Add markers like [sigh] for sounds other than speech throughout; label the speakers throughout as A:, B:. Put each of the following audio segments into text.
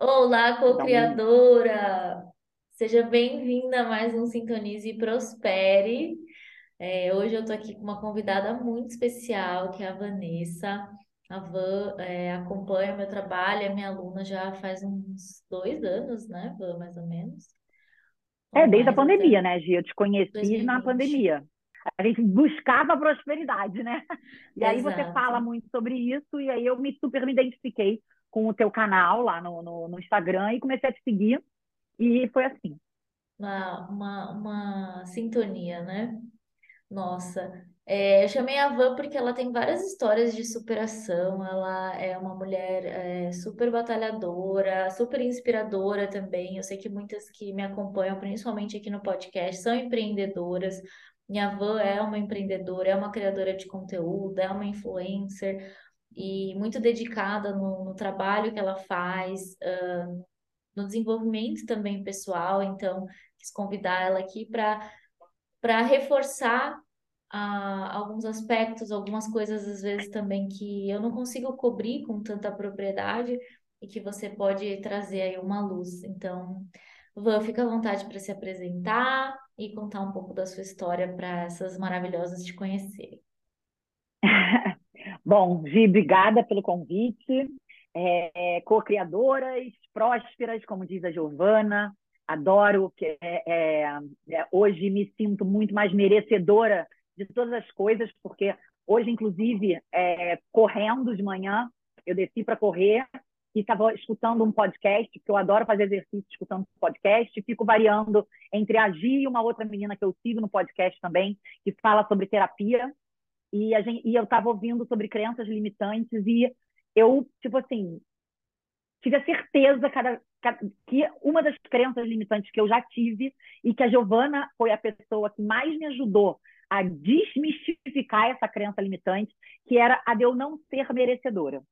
A: Olá, co-criadora! Seja bem-vinda a mais um Sintonize e Prospere. É, hoje eu estou aqui com uma convidada muito especial, que é a Vanessa. A Van é, acompanha meu trabalho, é minha aluna já faz uns dois anos, né, Van, mais ou menos?
B: Ou é, desde a pandemia, até... né, Gia? Eu te conheci 2020. na pandemia. A gente buscava a prosperidade, né? E aí Exato. você fala muito sobre isso, e aí eu me super me identifiquei com o teu canal lá no, no, no Instagram e comecei a te seguir. E foi assim.
A: Uma, uma, uma sintonia, né? Nossa, é, eu chamei a Van porque ela tem várias histórias de superação. Ela é uma mulher é, super batalhadora, super inspiradora também. Eu sei que muitas que me acompanham, principalmente aqui no podcast, são empreendedoras. Minha Van é uma empreendedora, é uma criadora de conteúdo, é uma influencer e muito dedicada no, no trabalho que ela faz, uh, no desenvolvimento também pessoal. Então, quis convidar ela aqui para reforçar uh, alguns aspectos, algumas coisas às vezes também que eu não consigo cobrir com tanta propriedade e que você pode trazer aí uma luz. Então, Van, fica à vontade para se apresentar e contar um pouco da sua história para essas maravilhosas te conhecerem. [laughs]
B: Bom, Gi, obrigada pelo convite. É, Co-criadoras, prósperas, como diz a Giovana. Adoro que é, é, é, hoje me sinto muito mais merecedora de todas as coisas, porque hoje, inclusive, é, correndo de manhã, eu desci para correr e estava escutando um podcast, porque eu adoro fazer exercício escutando podcast, fico variando entre a Gi e uma outra menina que eu sigo no podcast também, que fala sobre terapia, e, a gente, e eu estava ouvindo sobre crenças limitantes e eu, tipo assim, tive a certeza cada, cada, que uma das crenças limitantes que eu já tive e que a Giovana foi a pessoa que mais me ajudou a desmistificar essa crença limitante, que era a de eu não ser merecedora.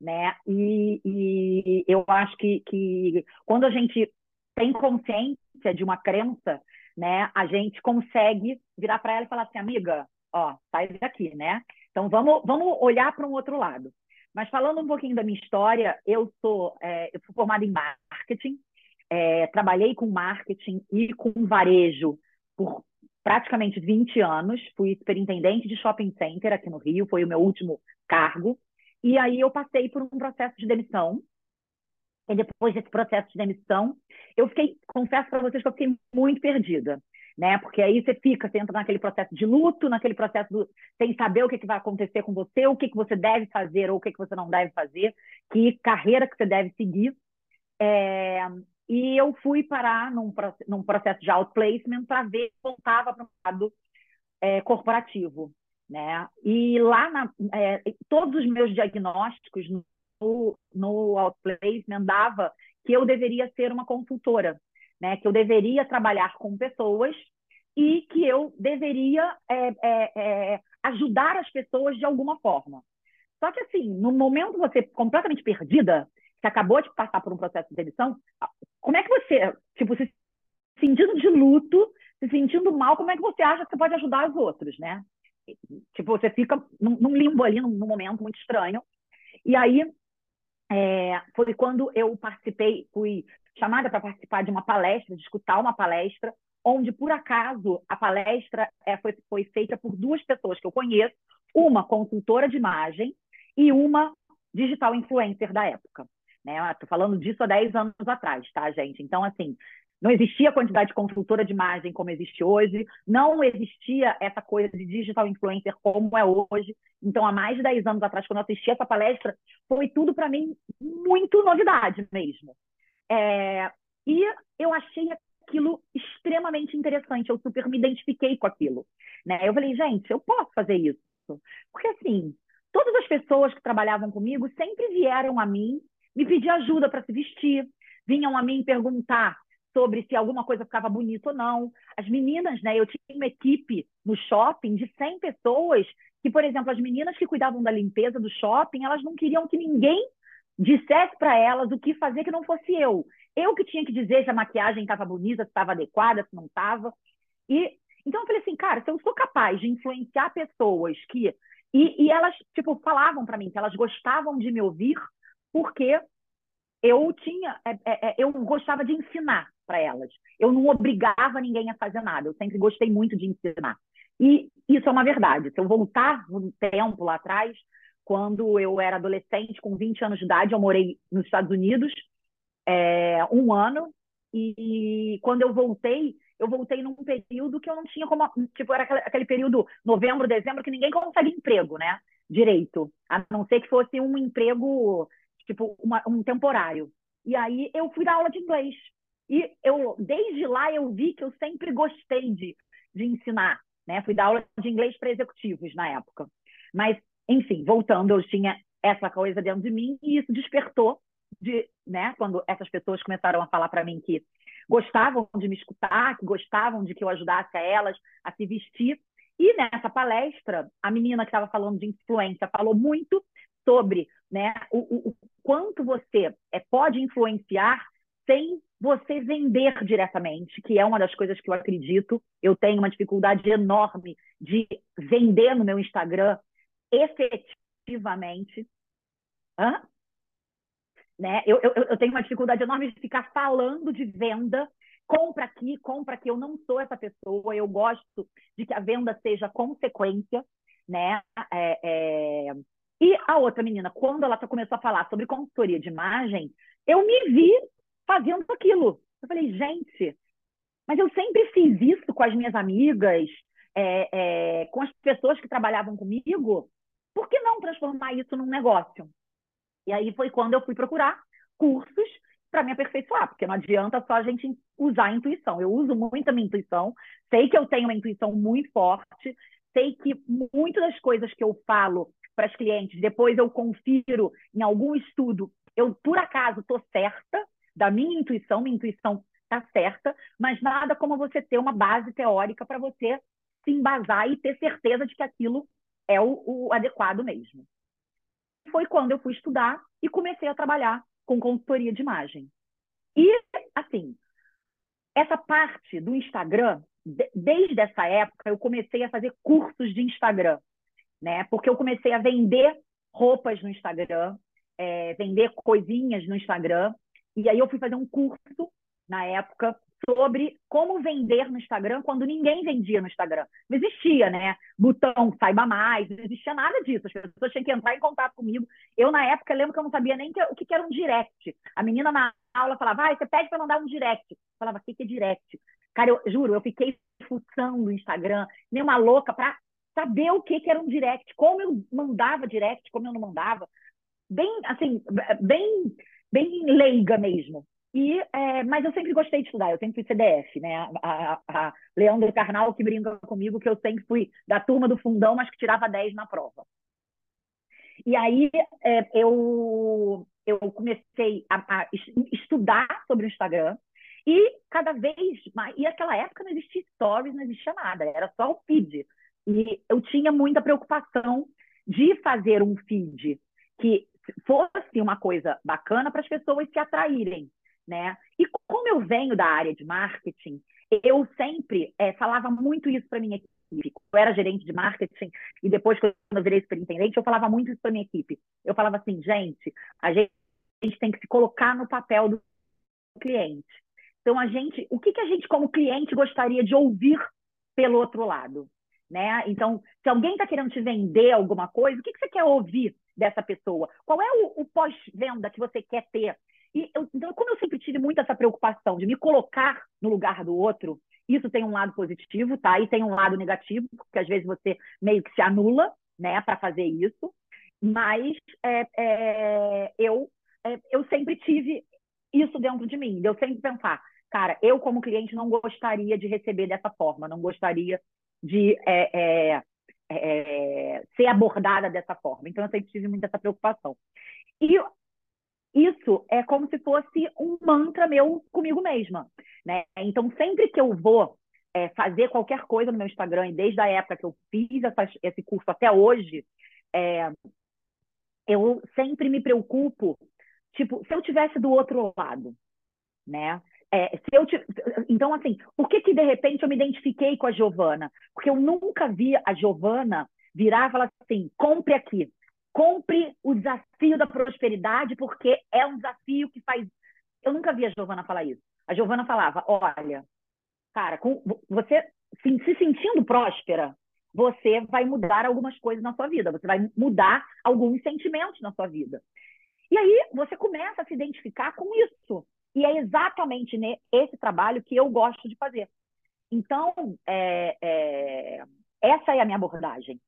B: Né? E, e eu acho que, que quando a gente tem consciência de uma crença, né, a gente consegue virar para ela e falar assim, amiga, ó, sai daqui, né? Então vamos, vamos olhar para um outro lado. Mas falando um pouquinho da minha história, eu sou, é, eu sou formada em marketing, é, trabalhei com marketing e com varejo por praticamente 20 anos, fui superintendente de shopping center aqui no Rio, foi o meu último cargo, e aí eu passei por um processo de demissão, e depois desse processo de demissão, eu fiquei, confesso para vocês que eu fiquei muito perdida né? Porque aí você fica, você entra naquele processo de luto, naquele processo do, sem saber o que, que vai acontecer com você, o que, que você deve fazer ou o que, que você não deve fazer, que carreira que você deve seguir. É, e eu fui parar num, num processo de outplacement para ver se voltava para o lado é, corporativo. Né? E lá, na, é, todos os meus diagnósticos no, no outplacement dava que eu deveria ser uma consultora né? Que eu deveria trabalhar com pessoas e que eu deveria é, é, é, ajudar as pessoas de alguma forma. Só que, assim, no momento você completamente perdida, que acabou de passar por um processo de demissão, como é que você, tipo, se sentindo de luto, se sentindo mal, como é que você acha que você pode ajudar os outros, né? Tipo, você fica num, limbo ali, num, momento muito estranho. E aí, é, foi quando eu participei, fui chamada para participar de uma palestra, de escutar uma palestra, onde, por acaso, a palestra é, foi, foi feita por duas pessoas que eu conheço, uma consultora de imagem e uma digital influencer da época. Né? Estou falando disso há 10 anos atrás, tá, gente? Então, assim, não existia a quantidade de consultora de imagem como existe hoje, não existia essa coisa de digital influencer como é hoje. Então, há mais de 10 anos atrás, quando eu assisti essa palestra, foi tudo para mim muito novidade mesmo. É, e eu achei aquilo extremamente interessante, eu super me identifiquei com aquilo. Né? Eu falei, gente, eu posso fazer isso. Porque, assim, todas as pessoas que trabalhavam comigo sempre vieram a mim me pedir ajuda para se vestir, vinham a mim perguntar sobre se alguma coisa ficava bonita ou não. As meninas, né? Eu tinha uma equipe no shopping de 100 pessoas que, por exemplo, as meninas que cuidavam da limpeza do shopping, elas não queriam que ninguém dissesse para elas o que fazer que não fosse eu. Eu que tinha que dizer se a maquiagem estava bonita, se estava adequada, se não estava. E então eu falei assim, cara, se eu sou capaz de influenciar pessoas que e, e elas tipo falavam para mim que elas gostavam de me ouvir porque eu tinha é, é, é eu gostava de ensinar para elas. Eu não obrigava ninguém a fazer nada. Eu sempre gostei muito de ensinar. E isso é uma verdade. Se eu voltar um tempo lá atrás, quando eu era adolescente, com 20 anos de idade, eu morei nos Estados Unidos é, um ano. E quando eu voltei, eu voltei num período que eu não tinha como. Tipo, era aquele período, novembro, dezembro, que ninguém consegue emprego, né? Direito. A não ser que fosse um emprego, tipo, uma, um temporário. E aí eu fui dar aula de inglês. E eu, desde lá, eu vi que eu sempre gostei de, de ensinar. Né? Fui dar aula de inglês para executivos na época. Mas, enfim, voltando, eu tinha essa coisa dentro de mim e isso despertou de, né, quando essas pessoas começaram a falar para mim que gostavam de me escutar, que gostavam de que eu ajudasse a elas a se vestir. E nessa palestra, a menina que estava falando de influência falou muito sobre né, o, o quanto você é, pode influenciar sem você vender diretamente, que é uma das coisas que eu acredito. Eu tenho uma dificuldade enorme de vender no meu Instagram efetivamente. Hã? Né? Eu, eu, eu tenho uma dificuldade enorme de ficar falando de venda. Compra aqui, compra aqui. Eu não sou essa pessoa. Eu gosto de que a venda seja consequência. Né? É, é... E a outra menina, quando ela começou a falar sobre consultoria de imagem, eu me vi fazendo aquilo. Eu falei, gente, mas eu sempre fiz isso com as minhas amigas, é, é, com as pessoas que trabalhavam comigo. Por que não transformar isso num negócio? E aí foi quando eu fui procurar cursos para me aperfeiçoar, porque não adianta só a gente usar a intuição. Eu uso muito a minha intuição, sei que eu tenho uma intuição muito forte, sei que muitas das coisas que eu falo para as clientes, depois eu confiro em algum estudo, eu por acaso estou certa da minha intuição, minha intuição está certa, mas nada como você ter uma base teórica para você se embasar e ter certeza de que aquilo é o, o adequado mesmo foi quando eu fui estudar e comecei a trabalhar com consultoria de imagem. E, assim, essa parte do Instagram, desde essa época, eu comecei a fazer cursos de Instagram, né? Porque eu comecei a vender roupas no Instagram, é, vender coisinhas no Instagram. E aí eu fui fazer um curso na época sobre como vender no Instagram quando ninguém vendia no Instagram. Não existia, né? Botão saiba mais, não existia nada disso. As pessoas tinham que entrar em contato comigo. Eu, na época, lembro que eu não sabia nem o que era um direct. A menina na aula falava, vai, você pede para mandar um direct. Eu falava, o que é direct? Cara, eu juro, eu fiquei fuçando o Instagram, nem uma louca, para saber o que era um direct, como eu mandava direct, como eu não mandava. Bem, assim, bem, bem leiga mesmo. E, é, mas eu sempre gostei de estudar, eu sempre fui CDF, né? A, a, a Leandro Carnal que brinca comigo que eu sempre fui da turma do fundão, mas que tirava 10 na prova. E aí é, eu, eu comecei a, a, estudar sobre o Instagram e cada vez mais. E naquela época não existia stories, não existia nada, era só o feed. E eu tinha muita preocupação de fazer um feed que fosse uma coisa bacana para as pessoas se atraírem né? E como eu venho da área de marketing, eu sempre é, falava muito isso para minha equipe. Eu era gerente de marketing e depois que eu virei superintendente, eu falava muito isso para minha equipe. Eu falava assim, gente, a gente, a gente tem que se colocar no papel do cliente. Então a gente, o que, que a gente como cliente gostaria de ouvir pelo outro lado, né? Então, se alguém está querendo te vender alguma coisa, o que, que você quer ouvir dessa pessoa? Qual é o, o pós-venda que você quer ter e eu, então, como eu sempre tive muito essa preocupação de me colocar no lugar do outro, isso tem um lado positivo, tá? E tem um lado negativo, porque às vezes você meio que se anula, né, para fazer isso. Mas é, é, eu, é, eu sempre tive isso dentro de mim, de eu sempre pensar, cara, eu como cliente não gostaria de receber dessa forma, não gostaria de é, é, é, ser abordada dessa forma. Então eu sempre tive muito essa preocupação. E isso é como se fosse um mantra meu comigo mesma, né? Então, sempre que eu vou é, fazer qualquer coisa no meu Instagram, e desde a época que eu fiz essa, esse curso até hoje, é, eu sempre me preocupo, tipo, se eu tivesse do outro lado, né? É, se eu Então, assim, por que, que de repente eu me identifiquei com a Giovana? Porque eu nunca vi a Giovana virar e falar assim: compre aqui, compre o desafio da prosperidade, porque é um desafio que faz. Eu nunca vi a Giovana falar isso. A Giovana falava: olha, cara, com você se sentindo próspera, você vai mudar algumas coisas na sua vida, você vai mudar alguns sentimentos na sua vida. E aí você começa a se identificar com isso. E é exatamente esse trabalho que eu gosto de fazer. Então, é, é, essa é a minha abordagem.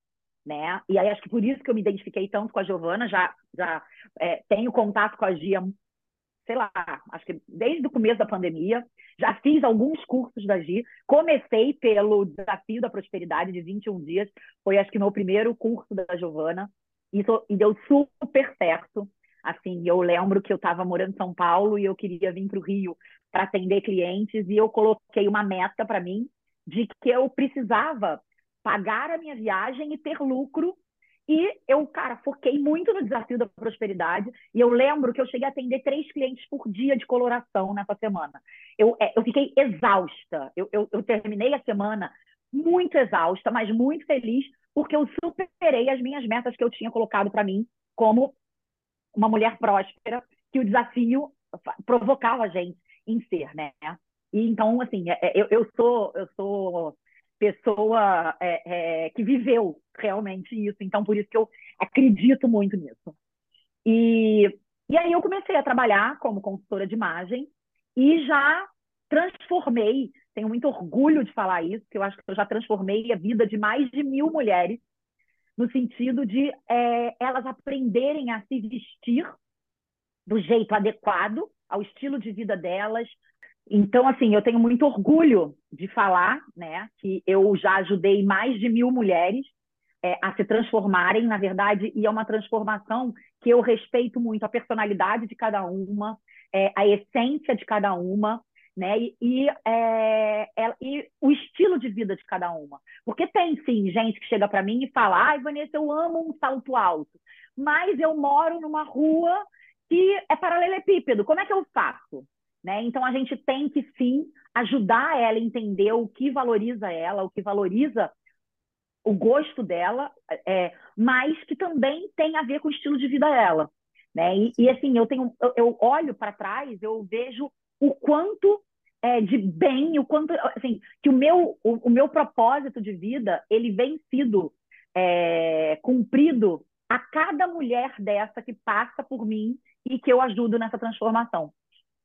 B: Né? E aí acho que por isso que eu me identifiquei tanto com a Giovana, já, já é, tenho contato com a Gia, sei lá, acho que desde o começo da pandemia, já fiz alguns cursos da Gia, comecei pelo Desafio da Prosperidade de 21 dias, foi acho que meu primeiro curso da Giovana, e, e deu super certo, Assim, eu lembro que eu estava morando em São Paulo e eu queria vir para o Rio para atender clientes e eu coloquei uma meta para mim de que eu precisava pagar a minha viagem e ter lucro. E eu, cara, foquei muito no desafio da prosperidade. E eu lembro que eu cheguei a atender três clientes por dia de coloração nessa semana. Eu, é, eu fiquei exausta. Eu, eu, eu terminei a semana muito exausta, mas muito feliz, porque eu superei as minhas metas que eu tinha colocado para mim como uma mulher próspera, que o desafio provocava a gente em ser, né? E então, assim, é, é, eu, eu sou eu sou pessoa é, é, que viveu realmente isso, então por isso que eu acredito muito nisso. E, e aí eu comecei a trabalhar como consultora de imagem e já transformei, tenho muito orgulho de falar isso, porque eu acho que eu já transformei a vida de mais de mil mulheres no sentido de é, elas aprenderem a se vestir do jeito adequado ao estilo de vida delas. Então, assim, eu tenho muito orgulho de falar, né, que eu já ajudei mais de mil mulheres é, a se transformarem, na verdade, e é uma transformação que eu respeito muito a personalidade de cada uma, é, a essência de cada uma, né? E, e, é, é, e, o estilo de vida de cada uma. Porque tem, sim, gente que chega para mim e fala: ai, Vanessa, eu amo um salto alto, mas eu moro numa rua que é paralelepípedo, como é que eu faço? Né? Então, a gente tem que, sim, ajudar ela a entender o que valoriza ela, o que valoriza o gosto dela, é, mas que também tem a ver com o estilo de vida dela. Né? E, e assim, eu tenho, eu, eu olho para trás, eu vejo o quanto é, de bem, o quanto assim que o meu o, o meu propósito de vida ele vem sido é, cumprido a cada mulher dessa que passa por mim e que eu ajudo nessa transformação,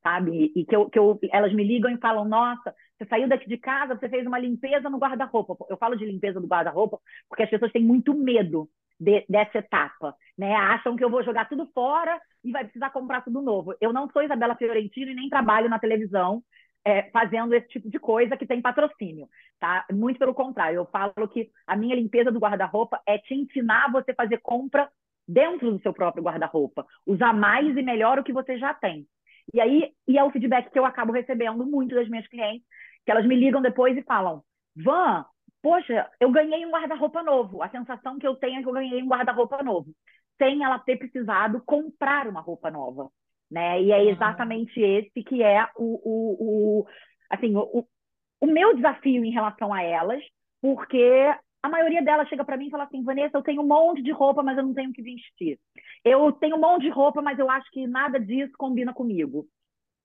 B: sabe? E que, eu, que eu, elas me ligam e falam: Nossa, você saiu daqui de casa, você fez uma limpeza no guarda-roupa. Eu falo de limpeza do guarda-roupa porque as pessoas têm muito medo de, dessa etapa, né? Acham que eu vou jogar tudo fora e vai precisar comprar tudo novo. Eu não sou Isabela Fiorentino e nem trabalho na televisão é, fazendo esse tipo de coisa que tem patrocínio, tá? Muito pelo contrário, eu falo que a minha limpeza do guarda-roupa é te ensinar a você fazer compra dentro do seu próprio guarda-roupa, usar mais e melhor o que você já tem. E aí, e é o feedback que eu acabo recebendo muito das minhas clientes, que elas me ligam depois e falam: Van, poxa, eu ganhei um guarda-roupa novo. A sensação que eu tenho é que eu ganhei um guarda-roupa novo, sem ela ter precisado comprar uma roupa nova, né? E é exatamente esse que é o, o, o assim, o, o meu desafio em relação a elas, porque a maioria delas chega para mim e fala assim, Vanessa, eu tenho um monte de roupa, mas eu não tenho o que vestir. Eu tenho um monte de roupa, mas eu acho que nada disso combina comigo.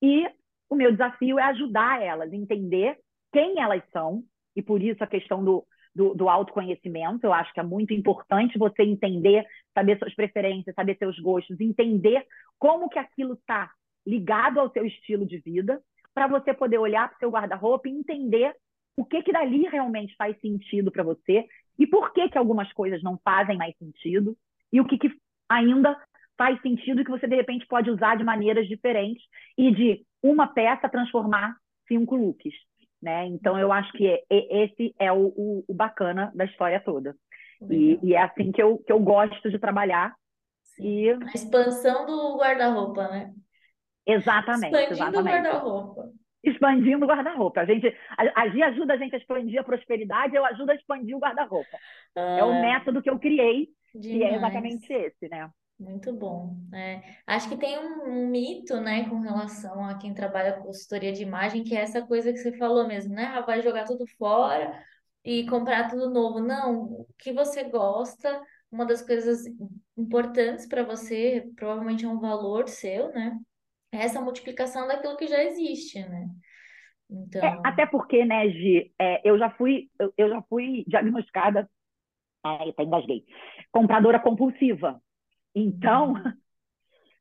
B: E o meu desafio é ajudar elas a entender quem elas são, e por isso a questão do, do, do, autoconhecimento. Eu acho que é muito importante você entender, saber suas preferências, saber seus gostos, entender como que aquilo está ligado ao seu estilo de vida, para você poder olhar para o seu guarda-roupa e entender o que que dali realmente faz sentido para você e por que que algumas coisas não fazem mais sentido e o que, que ainda faz sentido que você de repente pode usar de maneiras diferentes e de uma peça transformar cinco looks. Né? Então, eu acho que esse é o, o, o bacana da história toda. E, e, é assim que eu, que eu gosto de trabalhar.
A: E... A expansão do guarda-roupa, né?
B: Exatamente.
A: Expandindo o guarda-roupa.
B: Expandindo o guarda-roupa. A gente, a, a Gi ajuda a gente a expandir a prosperidade, eu ajudo a expandir o guarda-roupa. Ah, é o método que eu criei, demais. e é exatamente esse, né?
A: Muito bom. É, acho que tem um, um, mito, né, com relação a quem trabalha com consultoria de imagem, que é essa coisa que você falou mesmo, né? Ah, vai jogar tudo fora e comprar tudo novo. Não, o que você gosta, uma das coisas importantes para você, provavelmente é um valor seu, né? É essa multiplicação daquilo que já existe, né?
B: Então... É, até porque, né, Gi, é, eu já fui, eu, eu, já fui diagnosticada, ai, até engasguei, compradora compulsiva. Então, [laughs]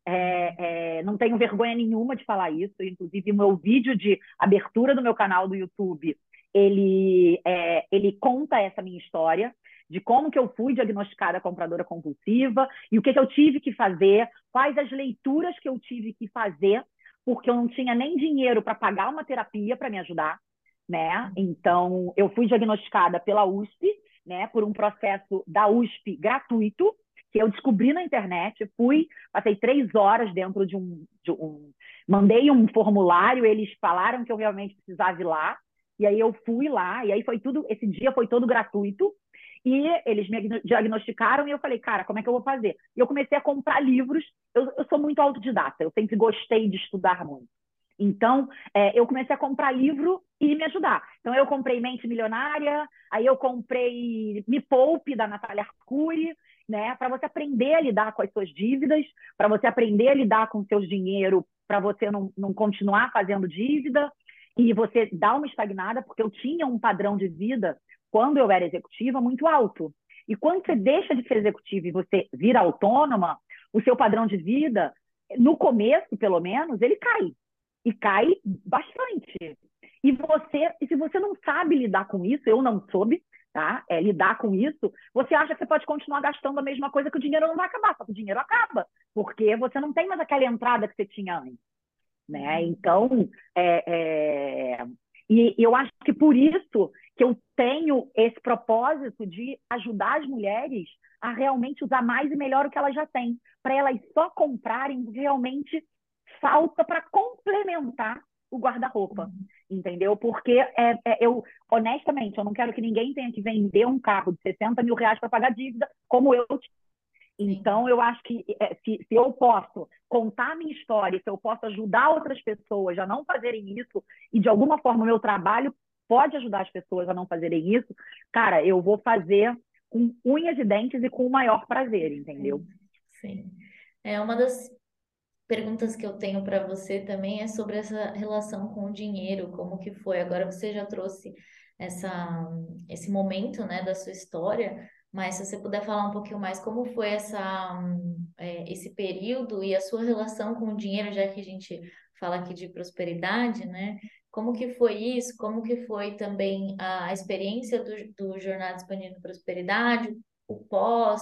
B: é, é, não tenho vergonha nenhuma de falar isso. Inclusive, o meu vídeo de abertura do meu canal do YouTube, ele, é, ele conta essa minha história de como que eu fui diagnosticada compradora compulsiva e o que, que eu tive que fazer, quais as leituras que eu tive que fazer, porque eu não tinha nem dinheiro para pagar uma terapia para me ajudar, né? Então, eu fui diagnosticada pela USP, né, por um processo da USP gratuito, que eu descobri na internet, fui, passei três horas dentro de um, de um, mandei um formulário, eles falaram que eu realmente precisava ir lá, e aí eu fui lá, e aí foi tudo, esse dia foi todo gratuito, e eles me diagnosticaram e eu falei, cara, como é que eu vou fazer? E eu comecei a comprar livros. Eu, eu sou muito autodidata, eu sempre gostei de estudar muito. Então, é, eu comecei a comprar livro e me ajudar. Então, eu comprei Mente Milionária, aí eu comprei Me Poupe, da Natália Arcuri, né? Para você aprender a lidar com as suas dívidas, para você aprender a lidar com o seu dinheiro, para você não, não continuar fazendo dívida e você dar uma estagnada, porque eu tinha um padrão de vida quando eu era executiva, muito alto. E quando você deixa de ser executiva e você vira autônoma, o seu padrão de vida, no começo, pelo menos, ele cai. E cai bastante. E você, se você não sabe lidar com isso, eu não soube, tá? É, lidar com isso, você acha que você pode continuar gastando a mesma coisa que o dinheiro não vai acabar, só que o dinheiro acaba, porque você não tem mais aquela entrada que você tinha antes. Né? Uhum. Então, é, é... e eu acho que por isso que eu tenho esse propósito de ajudar as mulheres a realmente usar mais e melhor o que elas já têm, para elas só comprarem realmente falta para complementar o guarda-roupa, entendeu? Porque é, é, eu, honestamente, eu não quero que ninguém tenha que vender um carro de 60 mil reais para pagar dívida, como eu então, eu acho que é, se, se, eu posso contar a minha história, se eu posso ajudar outras pessoas a não fazerem isso, e de alguma forma o meu trabalho pode ajudar as pessoas a não fazerem isso, cara, eu vou fazer com unhas e dentes e com o maior prazer, entendeu?
A: Sim. É uma das perguntas que eu tenho para você também é sobre essa relação com o dinheiro, como que foi. Agora você já trouxe essa, esse momento, né, da sua história, mas se você puder falar um pouquinho mais como foi essa, é, esse período e a sua relação com o dinheiro, já que a gente fala aqui de prosperidade, né? Como que foi isso? Como que foi também a experiência do, do Jornada Expandindo Prosperidade, o pós,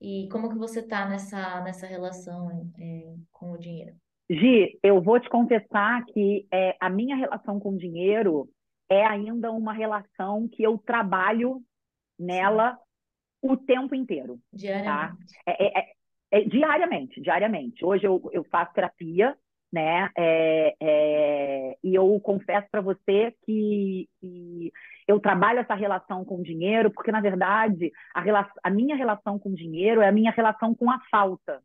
A: e como que você está nessa, nessa relação é, com o dinheiro?
B: Gi, eu vou te confessar que é, a minha relação com o dinheiro é ainda uma relação que eu trabalho nela Sim. o tempo inteiro.
A: Diariamente.
B: Tá? É, é, é, diariamente, diariamente. Hoje eu, eu faço terapia, né? É, é, e eu confesso para você que, que, eu trabalho essa relação com o dinheiro, porque, na verdade, a, a minha relação com o dinheiro é a minha relação com a falta.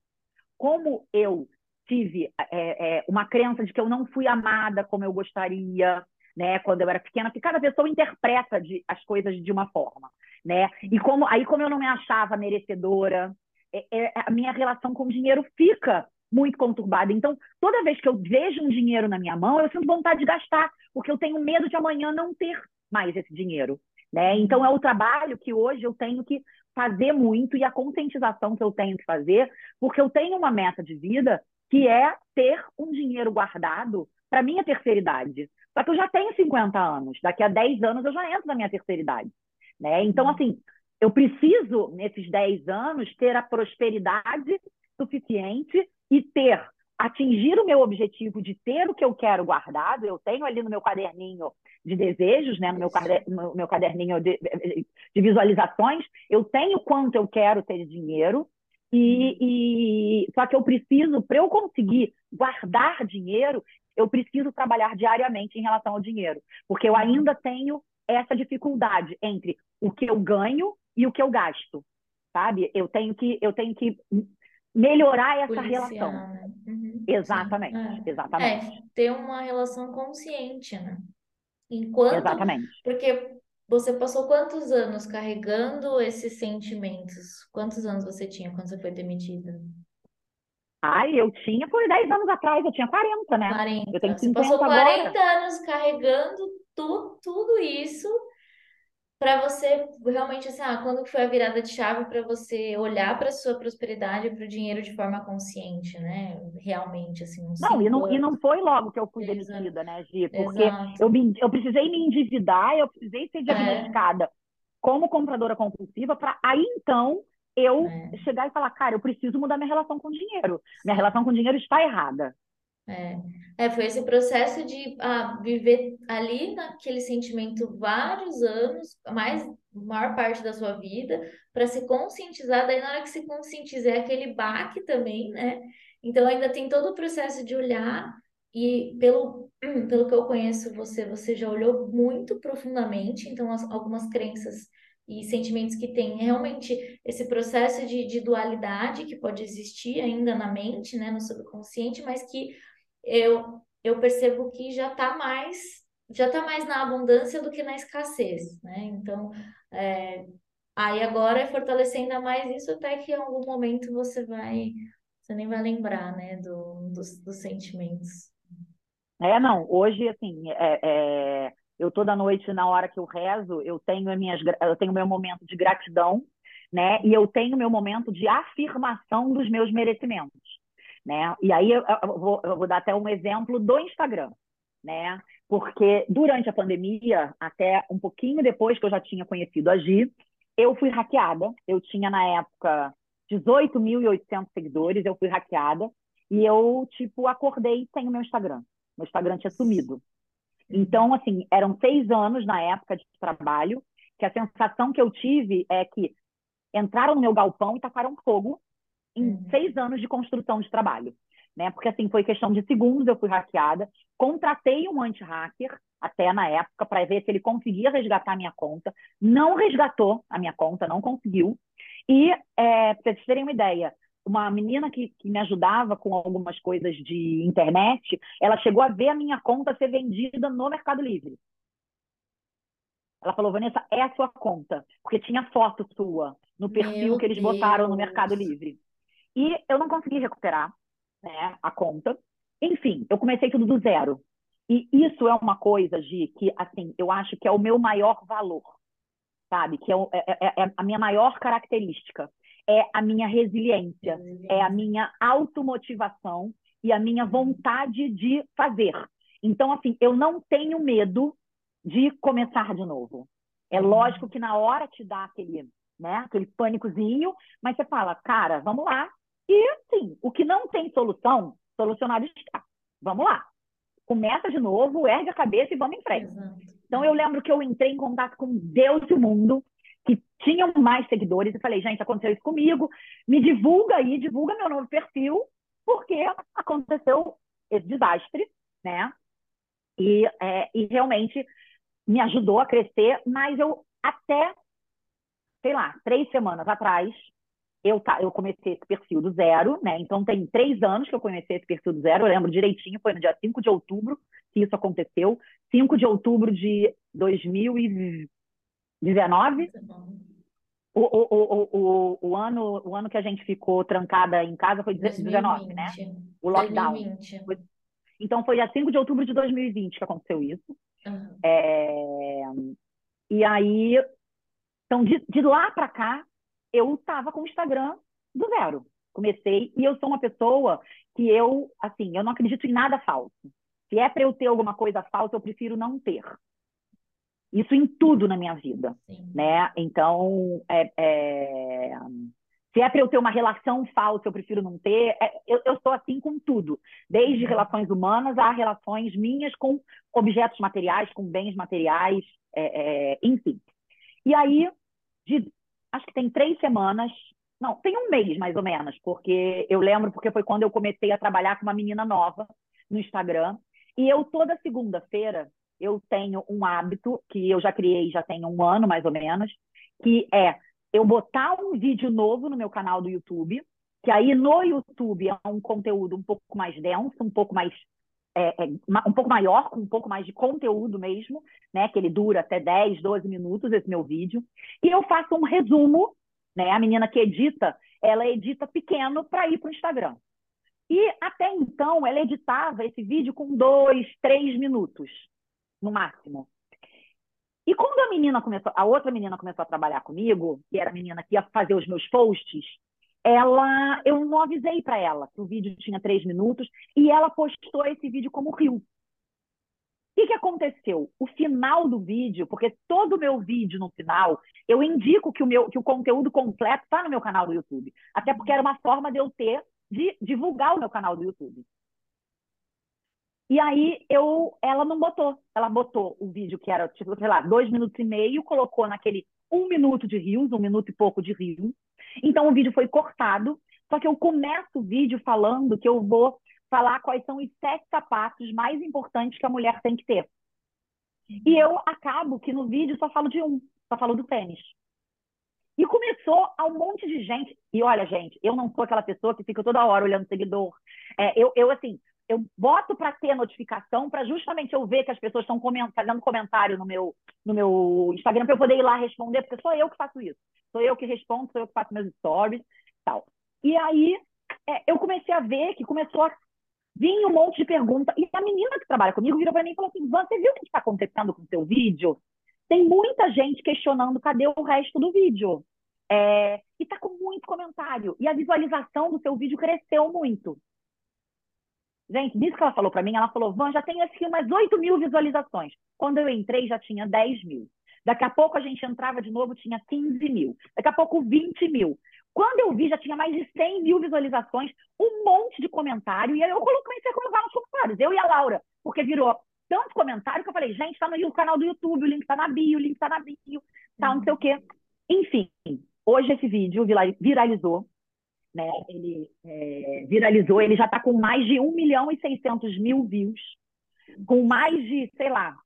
B: Como eu tive é, é, uma crença de que eu não fui amada como eu gostaria, né, quando eu era pequena, porque cada pessoa interpreta de, as coisas de uma forma, né? E como aí como eu não me achava merecedora, é, é, a minha relação com o dinheiro fica muito conturbada. Então, toda vez que eu vejo um dinheiro na minha mão, eu sinto vontade de gastar, porque eu tenho medo de amanhã não ter mais esse dinheiro. Né? Então, é o trabalho que hoje eu tenho que fazer muito e a conscientização que eu tenho que fazer, porque eu tenho uma meta de vida que é ter um dinheiro guardado para minha terceira idade. Só que eu já tenho 50 anos, daqui a 10 anos eu já entro na minha terceira idade. Né? Então, assim, eu preciso, nesses 10 anos, ter a prosperidade suficiente e ter, atingir o meu objetivo de ter o que eu quero guardado, eu tenho ali no meu caderninho de desejos, né, no meu, no meu caderninho de, de visualizações, eu tenho quanto eu quero ter de dinheiro, E, e só que eu preciso, para eu conseguir guardar dinheiro, eu preciso trabalhar diariamente em relação ao dinheiro, porque eu ainda tenho essa dificuldade entre o que eu ganho e o que eu gasto, sabe? Eu tenho que eu tenho que melhorar essa relação. Né? Uhum, exatamente, é. exatamente.
A: É, ter uma relação consciente, né? Enquanto,
B: exatamente.
A: Porque você passou quantos anos carregando esses sentimentos? Quantos anos você tinha quando você foi demitida?
B: Ai, eu tinha por 10 anos atrás, eu tinha 40, né? 40. Eu tenho 50
A: você passou 40 agora. anos carregando tu, tudo isso para você realmente assim, ah, quando foi a virada de chave para você olhar para sua prosperidade e para o dinheiro de forma consciente, né? Realmente, assim,
B: não, e não, e não foi logo que eu fui Exato. demitida, né, Gi? Porque eu, me, eu precisei me endividar, eu precisei ser é. diagnosticada é. como compradora compulsiva para aí então eu é. chegar e falar, cara, eu preciso mudar minha relação com o dinheiro. Minha relação com o dinheiro está errada.
A: É. é, foi esse processo de ah, viver ali naquele sentimento vários anos, mais maior parte da sua vida, para se conscientizar. Daí, na hora que se conscientizar, é aquele baque também, né? Então, ainda tem todo o processo de olhar, e pelo, [clears throat] pelo que eu conheço você, você já olhou muito profundamente, então, as, algumas crenças e sentimentos que tem realmente esse processo de, de dualidade que pode existir ainda na mente, né, no subconsciente, mas que eu, eu percebo que já está mais já está mais na abundância do que na escassez, né? Então, é, aí agora é fortalecer ainda mais isso até que em algum momento você vai, você nem vai lembrar, né, do, dos, dos sentimentos.
B: É, não, hoje, assim, é, é, eu toda noite, na hora que eu rezo, eu tenho as minhas, eu tenho meu momento de gratidão, né, e eu tenho meu momento de afirmação dos meus merecimentos né? E aí eu, vou, eu vou dar até um exemplo do Instagram, né? Porque durante a pandemia, até um pouquinho depois que eu já tinha conhecido a Gi, eu fui hackeada. Eu tinha na época 18.800 seguidores, eu fui hackeada e eu tipo acordei sem o meu Instagram. Meu Instagram tinha sumido. Então, assim, eram seis anos na época de trabalho, que a sensação que eu tive é que entraram no meu galpão e tacaram fogo em uhum. seis anos de construção de trabalho. Né? Porque assim, foi questão de segundos, eu fui hackeada, contratei um anti-hacker até na época para ver se ele conseguia resgatar a minha conta. Não resgatou a minha conta, não conseguiu. E, é, para vocês terem uma ideia, uma menina que, que, me ajudava com algumas coisas de internet, ela chegou a ver a minha conta ser vendida no Mercado Livre. Ela falou, Vanessa, é a sua conta, porque tinha foto sua no perfil Meu que eles Deus. botaram no Mercado Livre. E eu não consegui recuperar né, a conta. Enfim, eu comecei tudo do zero. E isso é uma coisa, Gi, que assim, eu acho que é o meu maior valor, sabe? Que é, é, é, é a minha maior característica. É a minha resiliência, é a minha automotivação e a minha vontade de fazer. Então, assim, eu não tenho medo de começar de novo. É uhum. lógico que na hora te dá aquele, né, aquele pânicozinho, mas você fala, cara, vamos lá, e, assim, o que não tem solução, solucionado está. Vamos lá. Começa de novo, ergue a cabeça e vamos em frente. Exato. Então, eu lembro que eu entrei em contato com Deus e o mundo, que tinham mais seguidores, e falei, gente, aconteceu isso comigo, me divulga aí, divulga meu novo perfil, porque aconteceu esse desastre, né? E, é, e realmente me ajudou a crescer, mas eu até, sei lá, três semanas atrás, eu, tá, eu comecei esse perfil do zero, né? Então tem três anos que eu comecei esse perfil do zero, eu lembro direitinho, foi no dia 5 de outubro que isso aconteceu. 5 de outubro de 2019. O, o, o, o, o, ano, o ano que a gente ficou trancada em casa foi 2019, 2020. né? O lockdown. 2020. Então foi dia 5 de outubro de 2020 que aconteceu isso. Uhum. É... E aí, então de, de lá para cá, eu estava com o Instagram do zero. Comecei, e eu sou uma pessoa que eu, assim, eu não acredito em nada falso. Se é para eu ter alguma coisa falsa, eu prefiro não ter. Isso em tudo na minha vida, Sim. né? Então, é, é... se é para eu ter uma relação falsa, eu prefiro não ter. É, eu, eu sou assim com tudo, desde uhum. relações humanas a relações minhas com objetos materiais, com bens materiais, é, é, enfim. E aí, de acho que tem três semanas, Não, tem um mês mais ou menos, porque eu lembro porque foi quando eu comecei a trabalhar com uma menina nova no Instagram. E eu toda segunda-feira eu tenho um hábito que eu já criei já tem um ano mais ou menos, que é eu botar um vídeo novo no meu canal do YouTube, que aí no YouTube é um conteúdo um pouco mais denso, um pouco mais é, é, um pouco maior, com um pouco mais de conteúdo mesmo, né? Que ele dura até 10, 12 minutos, esse meu vídeo. E eu faço um resumo, né? A menina que edita, ela edita pequeno para ir para o Instagram. E até então ela editava esse vídeo com dois, três minutos, no máximo. E quando a menina começou, a outra menina começou a trabalhar comigo, que era a menina que ia fazer os meus posts, ela, eu não avisei para ela que o vídeo tinha três minutos e ela postou esse vídeo como rio. O que, que aconteceu? O final do vídeo, porque todo o meu vídeo no final, eu indico que o, meu, que o conteúdo completo está no meu canal do YouTube. Até porque era uma forma de eu ter de divulgar o meu canal do YouTube. E aí eu, ela não botou. Ela botou o vídeo que era, tipo, sei lá, dois minutos e meio, colocou naquele um minuto de rios, um minuto e pouco de rios. Então o vídeo foi cortado, só que eu começo o vídeo falando que eu vou falar quais são os sete sapatos mais importantes que a mulher tem que ter. E eu acabo que no vídeo só falo de um, só falo do tênis. E começou a um monte de gente. E olha, gente, eu não sou aquela pessoa que fica toda hora olhando seguidor. É, eu, eu, assim, eu boto para ter notificação para justamente eu ver que as pessoas estão coment fazendo comentário no meu, no meu Instagram para eu poder ir lá responder, porque sou eu que faço isso. Sou eu que respondo, sou eu que faço meus stories tal. E aí é, eu comecei a ver que começou a vir um monte de perguntas. E a menina que trabalha comigo virou para mim e falou assim: você viu o que está acontecendo com o seu vídeo? Tem muita gente questionando cadê o resto do vídeo. É, e está com muito comentário. E a visualização do seu vídeo cresceu muito. Gente, disso que ela falou para mim, ela falou, Van, já tem aqui umas 8 mil visualizações. Quando eu entrei, já tinha 10 mil. Daqui a pouco a gente entrava de novo, tinha 15 mil. Daqui a pouco, 20 mil. Quando eu vi, já tinha mais de 100 mil visualizações, um monte de comentário. E aí eu comecei a colocar nos comentários, eu e a Laura, porque virou tanto comentário que eu falei, gente, está no canal do YouTube, o link está na bio, o link está na bio, tal, não sei o quê. Enfim, hoje esse vídeo viralizou né? Ele é, viralizou, ele já está com mais de 1 milhão e 600 mil views, com mais de, sei lá,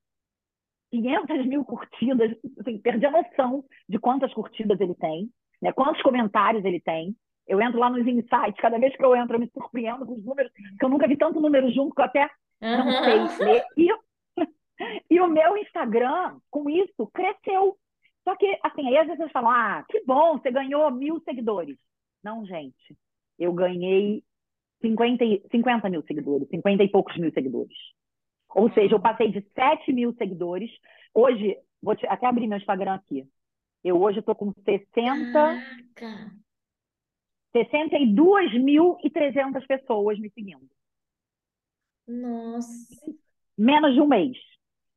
B: 500 mil curtidas, assim, perdi a noção de quantas curtidas ele tem, né? quantos comentários ele tem. Eu entro lá nos insights, cada vez que eu entro, eu me surpreendo com os números, que eu nunca vi tanto número junto que eu até não uhum. sei ler. E, [laughs] e o meu Instagram, com isso, cresceu. Só que, assim, aí às vezes vocês falam, ah, que bom, você ganhou mil seguidores. Não, gente. Eu ganhei 50, 50 mil seguidores, 50 e poucos mil seguidores. Ou seja, eu passei de 7 mil seguidores. Hoje, vou te, até abrir meu Instagram aqui. Eu hoje estou com 60. Caraca. 62.300 pessoas me seguindo.
A: Nossa.
B: Menos de um mês.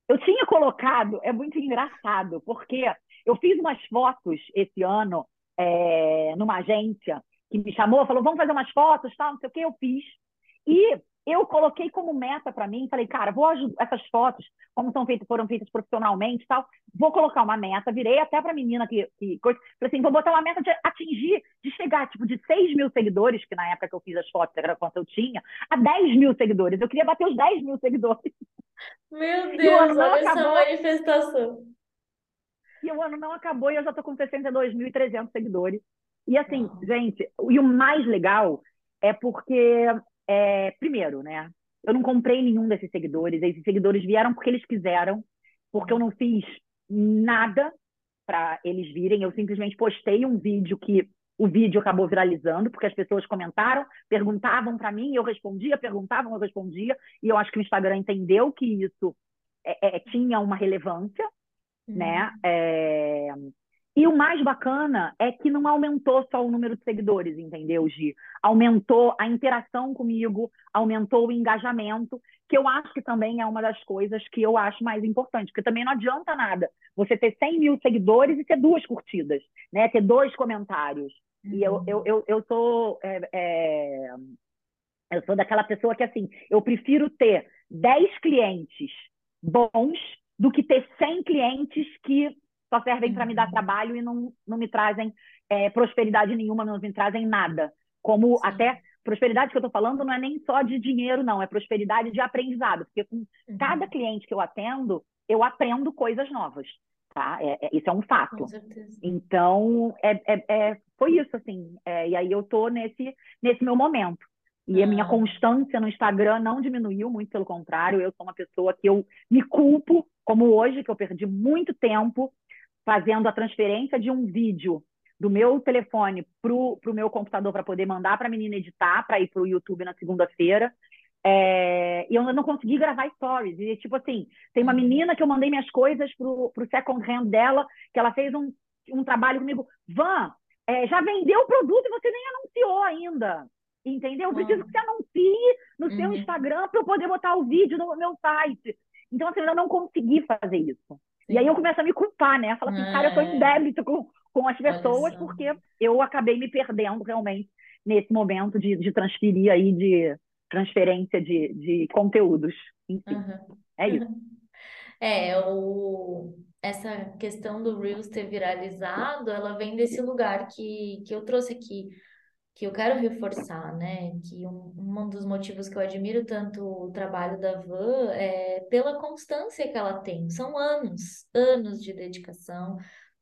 B: Eu tinha colocado, é muito engraçado, porque eu fiz umas fotos esse ano é, numa agência que me chamou, falou, vamos fazer umas fotos, tal, não sei o que, eu fiz. E eu coloquei como meta para mim, falei, cara, vou ajudar essas fotos, como são feitas, foram feitas profissionalmente tal, vou colocar uma meta, virei até para a menina que, que coisa, falei assim, vou botar uma meta de atingir, de chegar, tipo, de 6 mil seguidores, que na época que eu fiz as fotos era quanto eu tinha, a 10 mil seguidores. Eu queria bater os 10 mil seguidores.
A: Meu Deus, olha essa manifestação.
B: E o ano não acabou e eu já estou com 62.300 seguidores. E assim, Uau. gente, e o mais legal é porque, é, primeiro, né? Eu não comprei nenhum desses seguidores. Esses seguidores vieram porque eles quiseram, porque eu não fiz nada para eles virem. Eu simplesmente postei um vídeo que o vídeo acabou viralizando, porque as pessoas comentaram, perguntavam para mim, eu respondia, perguntavam, eu respondia, e eu acho que o Instagram entendeu que isso é, é, tinha uma relevância, né? Uhum. É... E o mais bacana é que não aumentou só o número de seguidores, entendeu, Gi? Aumentou a interação comigo, aumentou o engajamento, que eu acho que também é uma das coisas que eu acho mais importante, porque também não adianta nada você ter 100 mil seguidores e ter duas curtidas, né? Ter dois comentários. Uhum. E eu, eu, eu, eu sou... É, é... Eu sou daquela pessoa que, assim, eu prefiro ter 10 clientes bons do que ter 100 clientes que só servem para me dar uhum. trabalho e não, não me trazem é, prosperidade nenhuma, não me trazem nada. Como Sim. até prosperidade que eu estou falando não é nem só de dinheiro, não, é prosperidade de aprendizado, porque com uhum. cada cliente que eu atendo, eu aprendo coisas novas. Tá? É, é, isso é um fato.
A: Com certeza.
B: Então, é, é, é foi isso, assim. É, e aí eu tô nesse, nesse meu momento. E ah. a minha ah. constância no Instagram não diminuiu, muito pelo contrário. Eu sou uma pessoa que eu me culpo, como hoje, que eu perdi muito tempo fazendo a transferência de um vídeo do meu telefone para o meu computador para poder mandar para a menina editar, para ir para o YouTube na segunda-feira. É, e eu não consegui gravar stories. E, tipo assim, tem uma menina que eu mandei minhas coisas pro, pro second hand dela, que ela fez um, um trabalho comigo. Van, é, já vendeu o produto e você nem anunciou ainda. Entendeu? Eu preciso que você anuncie no uhum. seu Instagram para eu poder botar o vídeo no meu site. Então, assim, eu não consegui fazer isso. E aí eu começo a me culpar, né? Falar assim, ah, cara, eu tô em é. débito com, com as pessoas, porque eu acabei me perdendo realmente nesse momento de, de transferir aí de transferência de, de conteúdos. Enfim, uhum. é isso.
A: É, o, essa questão do Reels ter viralizado, ela vem desse lugar que, que eu trouxe aqui, que eu quero reforçar, né? Que um, um dos motivos que eu admiro tanto o trabalho da Van é pela constância que ela tem. São anos, anos de dedicação,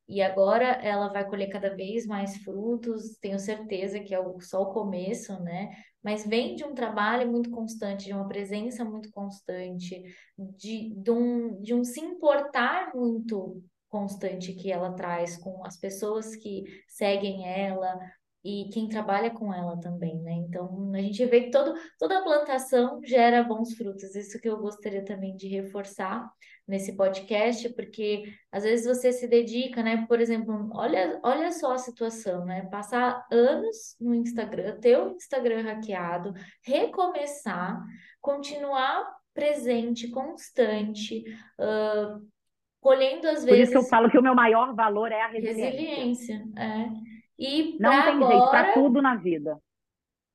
A: e agora ela vai colher cada vez mais frutos, tenho certeza que é só o começo, né? Mas vem de um trabalho muito constante, de uma presença muito constante, de, de, um, de um se importar muito constante que ela traz com as pessoas que seguem ela, e quem trabalha com ela também, né? Então, a gente vê que todo, toda plantação gera bons frutos. Isso que eu gostaria também de reforçar nesse podcast, porque às vezes você se dedica, né? Por exemplo, olha, olha só a situação, né? Passar anos no Instagram, ter o Instagram hackeado, recomeçar, continuar presente, constante, uh, colhendo às vezes. Por
B: isso que eu falo que o meu maior valor é a resiliência.
A: Resiliência, é. E
B: Não tem
A: agora,
B: jeito, para tudo na vida.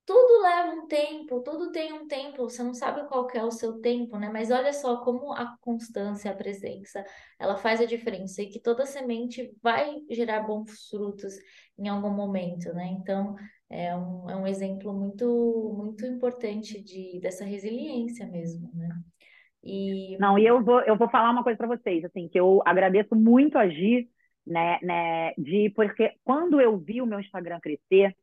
A: tudo leva um tempo, tudo tem um tempo, você não sabe qual que é o seu tempo, né? Mas olha só como a constância, a presença, ela faz a diferença e que toda semente vai gerar bons frutos em algum momento, né? Então, é um, é um exemplo muito, muito importante de, dessa resiliência mesmo, né?
B: E... Não, e eu vou, eu vou falar uma coisa para vocês, assim, que eu agradeço muito a Gi né, né, de porque quando eu vi o meu Instagram crescer,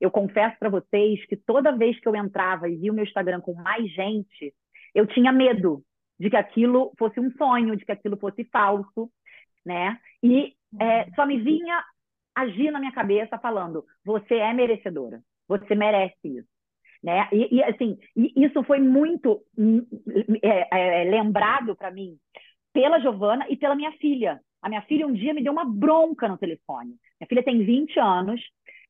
B: eu confesso para vocês que toda vez que eu entrava e via o meu Instagram com mais gente, eu tinha medo de que aquilo fosse um sonho, de que aquilo fosse falso, né? E é, só me vinha agir na minha cabeça falando: você é merecedora, você merece isso. Né? E, e assim, e isso foi muito hum, é, é, lembrado para mim pela Giovana e pela minha filha, a minha filha um dia me deu uma bronca no telefone. Minha filha tem 20 anos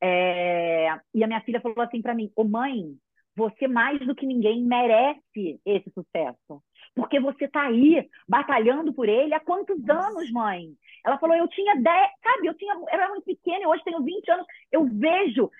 B: é... e a minha filha falou assim para mim: Ô mãe, você mais do que ninguém merece esse sucesso. Porque você está aí batalhando por ele há quantos Nossa. anos, mãe? Ela falou, eu tinha 10, sabe, eu tinha, eu era muito pequena e hoje tenho 20 anos. Eu vejo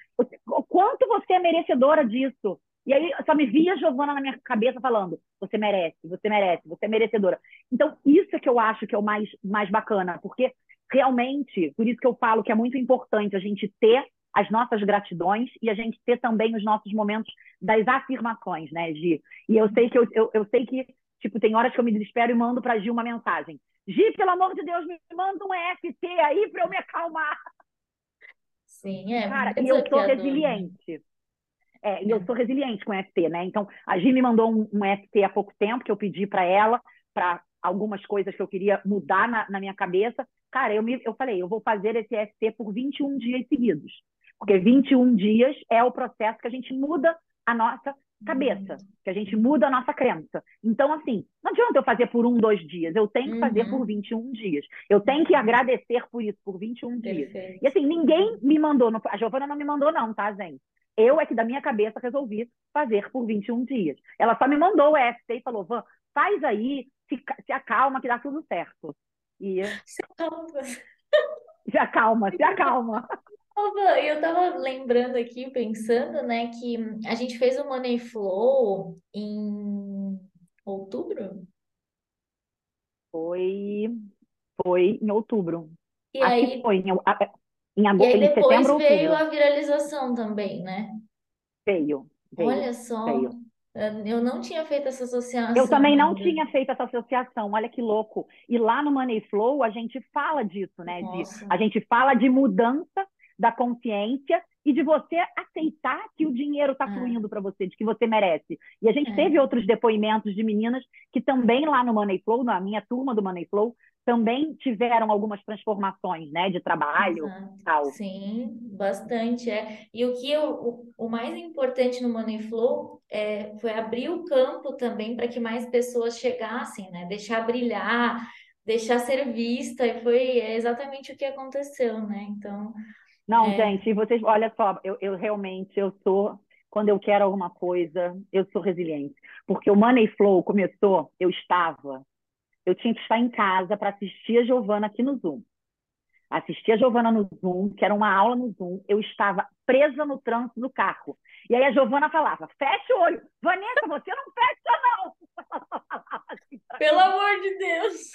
B: o quanto você é merecedora disso. E aí só me via Giovana na minha cabeça falando: você merece, você merece, você é merecedora. Então, isso é que eu acho que é o mais, mais bacana, porque realmente, por isso que eu falo que é muito importante a gente ter as nossas gratidões e a gente ter também os nossos momentos das afirmações, né, Gi? E eu sei que eu, eu, eu sei que, tipo, tem horas que eu me desespero e mando para Gi uma mensagem. Gi, pelo amor de Deus, me manda um EFT aí para eu me acalmar.
A: Sim, é.
B: Cara, e eu sou resiliente. É, e eu sou resiliente com FT, né? Então, a Gi me mandou um, um FT há pouco tempo que eu pedi para ela, para algumas coisas que eu queria mudar na, na, minha cabeça. Cara, eu, me, eu falei, eu vou fazer esse FT por 21 dias seguidos. Porque 21 dias é o processo que a gente muda a nossa cabeça, uhum. que a gente muda a nossa crença. Então, assim, não adianta eu fazer por um, dois dias, eu tenho que fazer uhum. por 21 dias. Eu tenho que agradecer por isso, por 21 dias. Perfeito. E assim, ninguém me mandou, a Giovana não me mandou, não, tá, gente? Eu é que da minha cabeça resolvi fazer por 21 dias. Ela só me mandou o EFT e falou: Van, faz aí, se, se acalma que dá tudo certo. E.
A: Se acalma. [laughs]
B: Se acalma, se acalma.
A: Eu estava lembrando aqui, pensando, né, que a gente fez o Money Flow em outubro?
B: Foi, foi em outubro.
A: E Acho aí,
B: foi. Em,
A: E aí
B: em
A: depois
B: setembro,
A: veio
B: outubro.
A: a viralização também, né?
B: Veio, veio,
A: Olha só,
B: veio.
A: eu não tinha feito essa
B: Eu
A: associação
B: também não
A: ainda.
B: tinha feito essa associação, olha que louco. E lá no Money Flow a gente fala disso, né? De, a gente fala de mudança da consciência e de você aceitar que o dinheiro está
A: é,
B: fluindo para você, de que você merece. E a gente
A: é,
B: teve outros depoimentos de meninas que também lá no Money Flow, na minha turma do Money Flow, também tiveram algumas transformações, né? De trabalho,
A: exato.
B: tal.
A: Sim, bastante, é. E o que eu, o, o mais importante no Money Flow é, foi abrir o campo também para que mais pessoas chegassem, né? Deixar brilhar, deixar ser vista, e foi exatamente o que aconteceu, né? Então,
B: Não,
A: é,
B: gente, vocês, olha só, eu, eu realmente, eu sou, quando eu quero alguma coisa, eu sou resiliente. Porque o Money Flow começou, eu estava, eu tinha que estar em casa para assistir a Giovana aqui no Zoom. Assistir a Giovana no Zoom, que era uma aula no Zoom, eu estava presa no trânsito do carro. E aí a Giovana falava, fecha o olho. Vanessa, você não fecha, não! Assim [laughs]
A: pelo
B: mim
A: amor de Deus!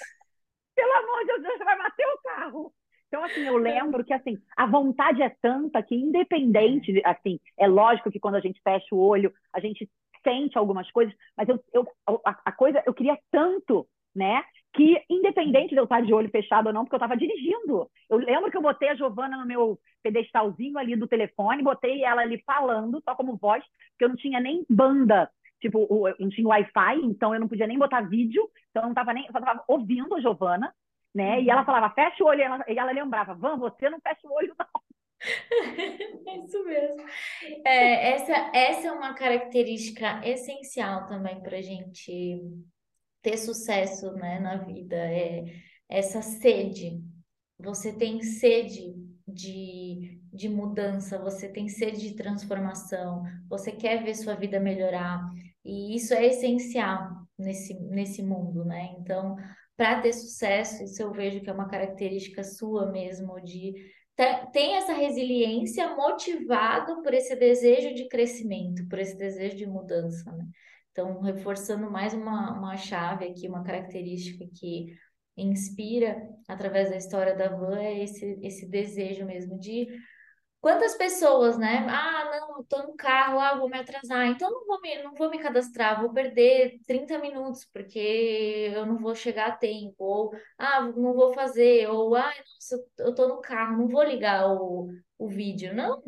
B: pelo amor de Deus, você vai bater o carro. Então, assim, eu lembro que, assim, a vontade é tanta que, independente, de- assim, é lógico que quando a gente fecha o olho, a gente sente algumas coisas, mas eu, eu, a, a coisa, eu queria tanto, né, que independente de eu estar de olho fechado ou não, porque eu estava dirigindo. Eu lembro que eu botei a Giovana no meu pedestalzinho ali do telefone, botei ela ali falando, só como voz, porque eu não tinha nem banda, tipo, não tinha Wi-Fi, então eu não podia nem botar vídeo, então eu não estava nem, eu só estava ouvindo a Giovana, né? E ela
A: Uhum.
B: falava, fecha o olho, e ela, e ela lembrava, Van, você não fecha o olho, não. [laughs]
A: É isso mesmo. É, essa, essa é uma característica essencial também para a gente ter sucesso, né, na vida. É essa sede. Você tem sede de, de mudança, você tem sede de transformação, você quer ver sua vida melhorar. E isso é essencial nesse, nesse mundo, né? Então, para ter sucesso, isso eu vejo que é uma característica sua mesmo, de te- tem essa resiliência motivado por esse desejo de crescimento, por esse desejo de mudança, né? Então, reforçando mais uma, uma chave aqui, uma característica que inspira através da história da Van é esse, esse desejo mesmo de Quantas pessoas, né? Ah, não, eu tô no carro, ah, vou me atrasar, então não vou me, não vou me cadastrar, vou perder 30 minutos porque eu não vou chegar a tempo, ou ah, não vou fazer, ou ah, nossa, eu tô no carro, não vou ligar o, o vídeo. Não,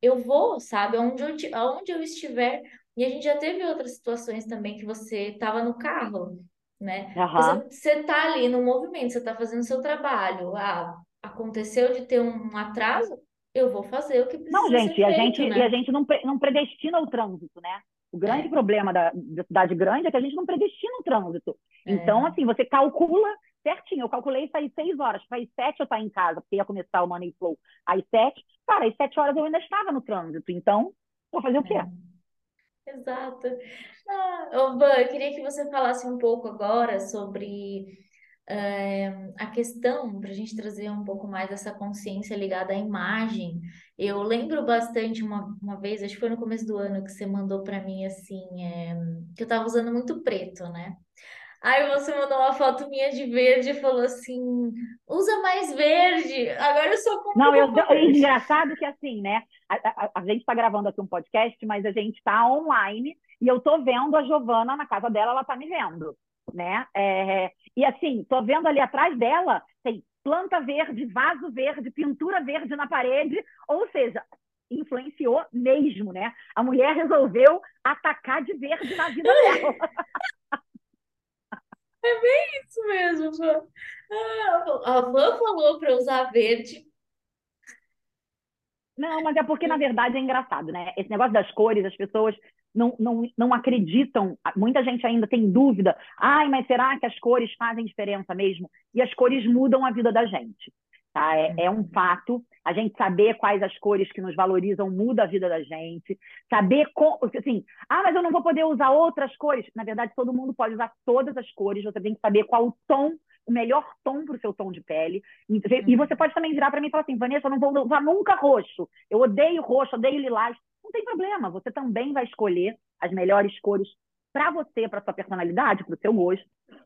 A: eu vou, sabe, aonde eu, aonde eu estiver. E a gente já teve outras situações também que você estava no carro, né? Você,
B: Aham.
A: você tá ali no movimento, você tá fazendo seu trabalho. Ah, aconteceu de ter um atraso, eu vou fazer o que
B: Não,
A: precisa ser
B: gente, e a gente,
A: feito,
B: e a
A: né?
B: gente não, não predestina o trânsito, né? O grande
A: É,
B: problema da, da cidade grande é que a gente não predestina o trânsito. Então,
A: é,
B: assim, você calcula certinho. Eu calculei sair seis horas, para as sete eu estar em casa, porque ia começar o Money Flow às sete. Cara, às sete horas eu ainda estava no trânsito. Então, vou fazer o quê?
A: é, exato. Ah, ô, Van, eu queria que você falasse um pouco agora sobre é, a questão, para a gente trazer um pouco mais essa consciência ligada à imagem. Eu lembro bastante uma, uma vez, acho que foi no começo do ano, que você mandou para mim assim, é, que eu estava usando muito preto, né? Aí você mandou uma foto minha de verde e falou assim: usa mais verde. Agora eu só compro
B: Não, eu, é [laughs] engraçado que assim, né? A, a- a gente está gravando aqui um podcast, mas a gente está online e eu tô vendo a Giovana na casa dela, ela tá me vendo, né? É, e assim, tô vendo ali atrás dela, tem planta verde, vaso verde, pintura verde na parede, ou seja, influenciou mesmo, né? A mulher resolveu atacar de verde na vida [laughs] dela.
A: Isso mesmo. Ah, a Van falou para usar verde.
B: Não, mas é porque, na verdade, é engraçado, né? Esse negócio das cores, as pessoas não, não, não acreditam, muita gente ainda tem dúvida. Ai, mas será que as cores fazem diferença mesmo? E as cores mudam a vida da gente, tá? É, é um fato. A gente saber quais as cores que nos valorizam muda a vida da gente. Saber, com, assim, ah, mas eu não vou poder usar outras cores. Na verdade, todo mundo pode usar todas as cores. Você tem que saber qual o tom o melhor tom para o seu tom de pele. E, e você pode também virar para mim e falar assim, Vanessa, eu não vou usar nunca roxo. Eu odeio roxo, odeio lilás. Não tem problema, você também vai escolher as melhores cores para você, para sua personalidade, para o seu gosto.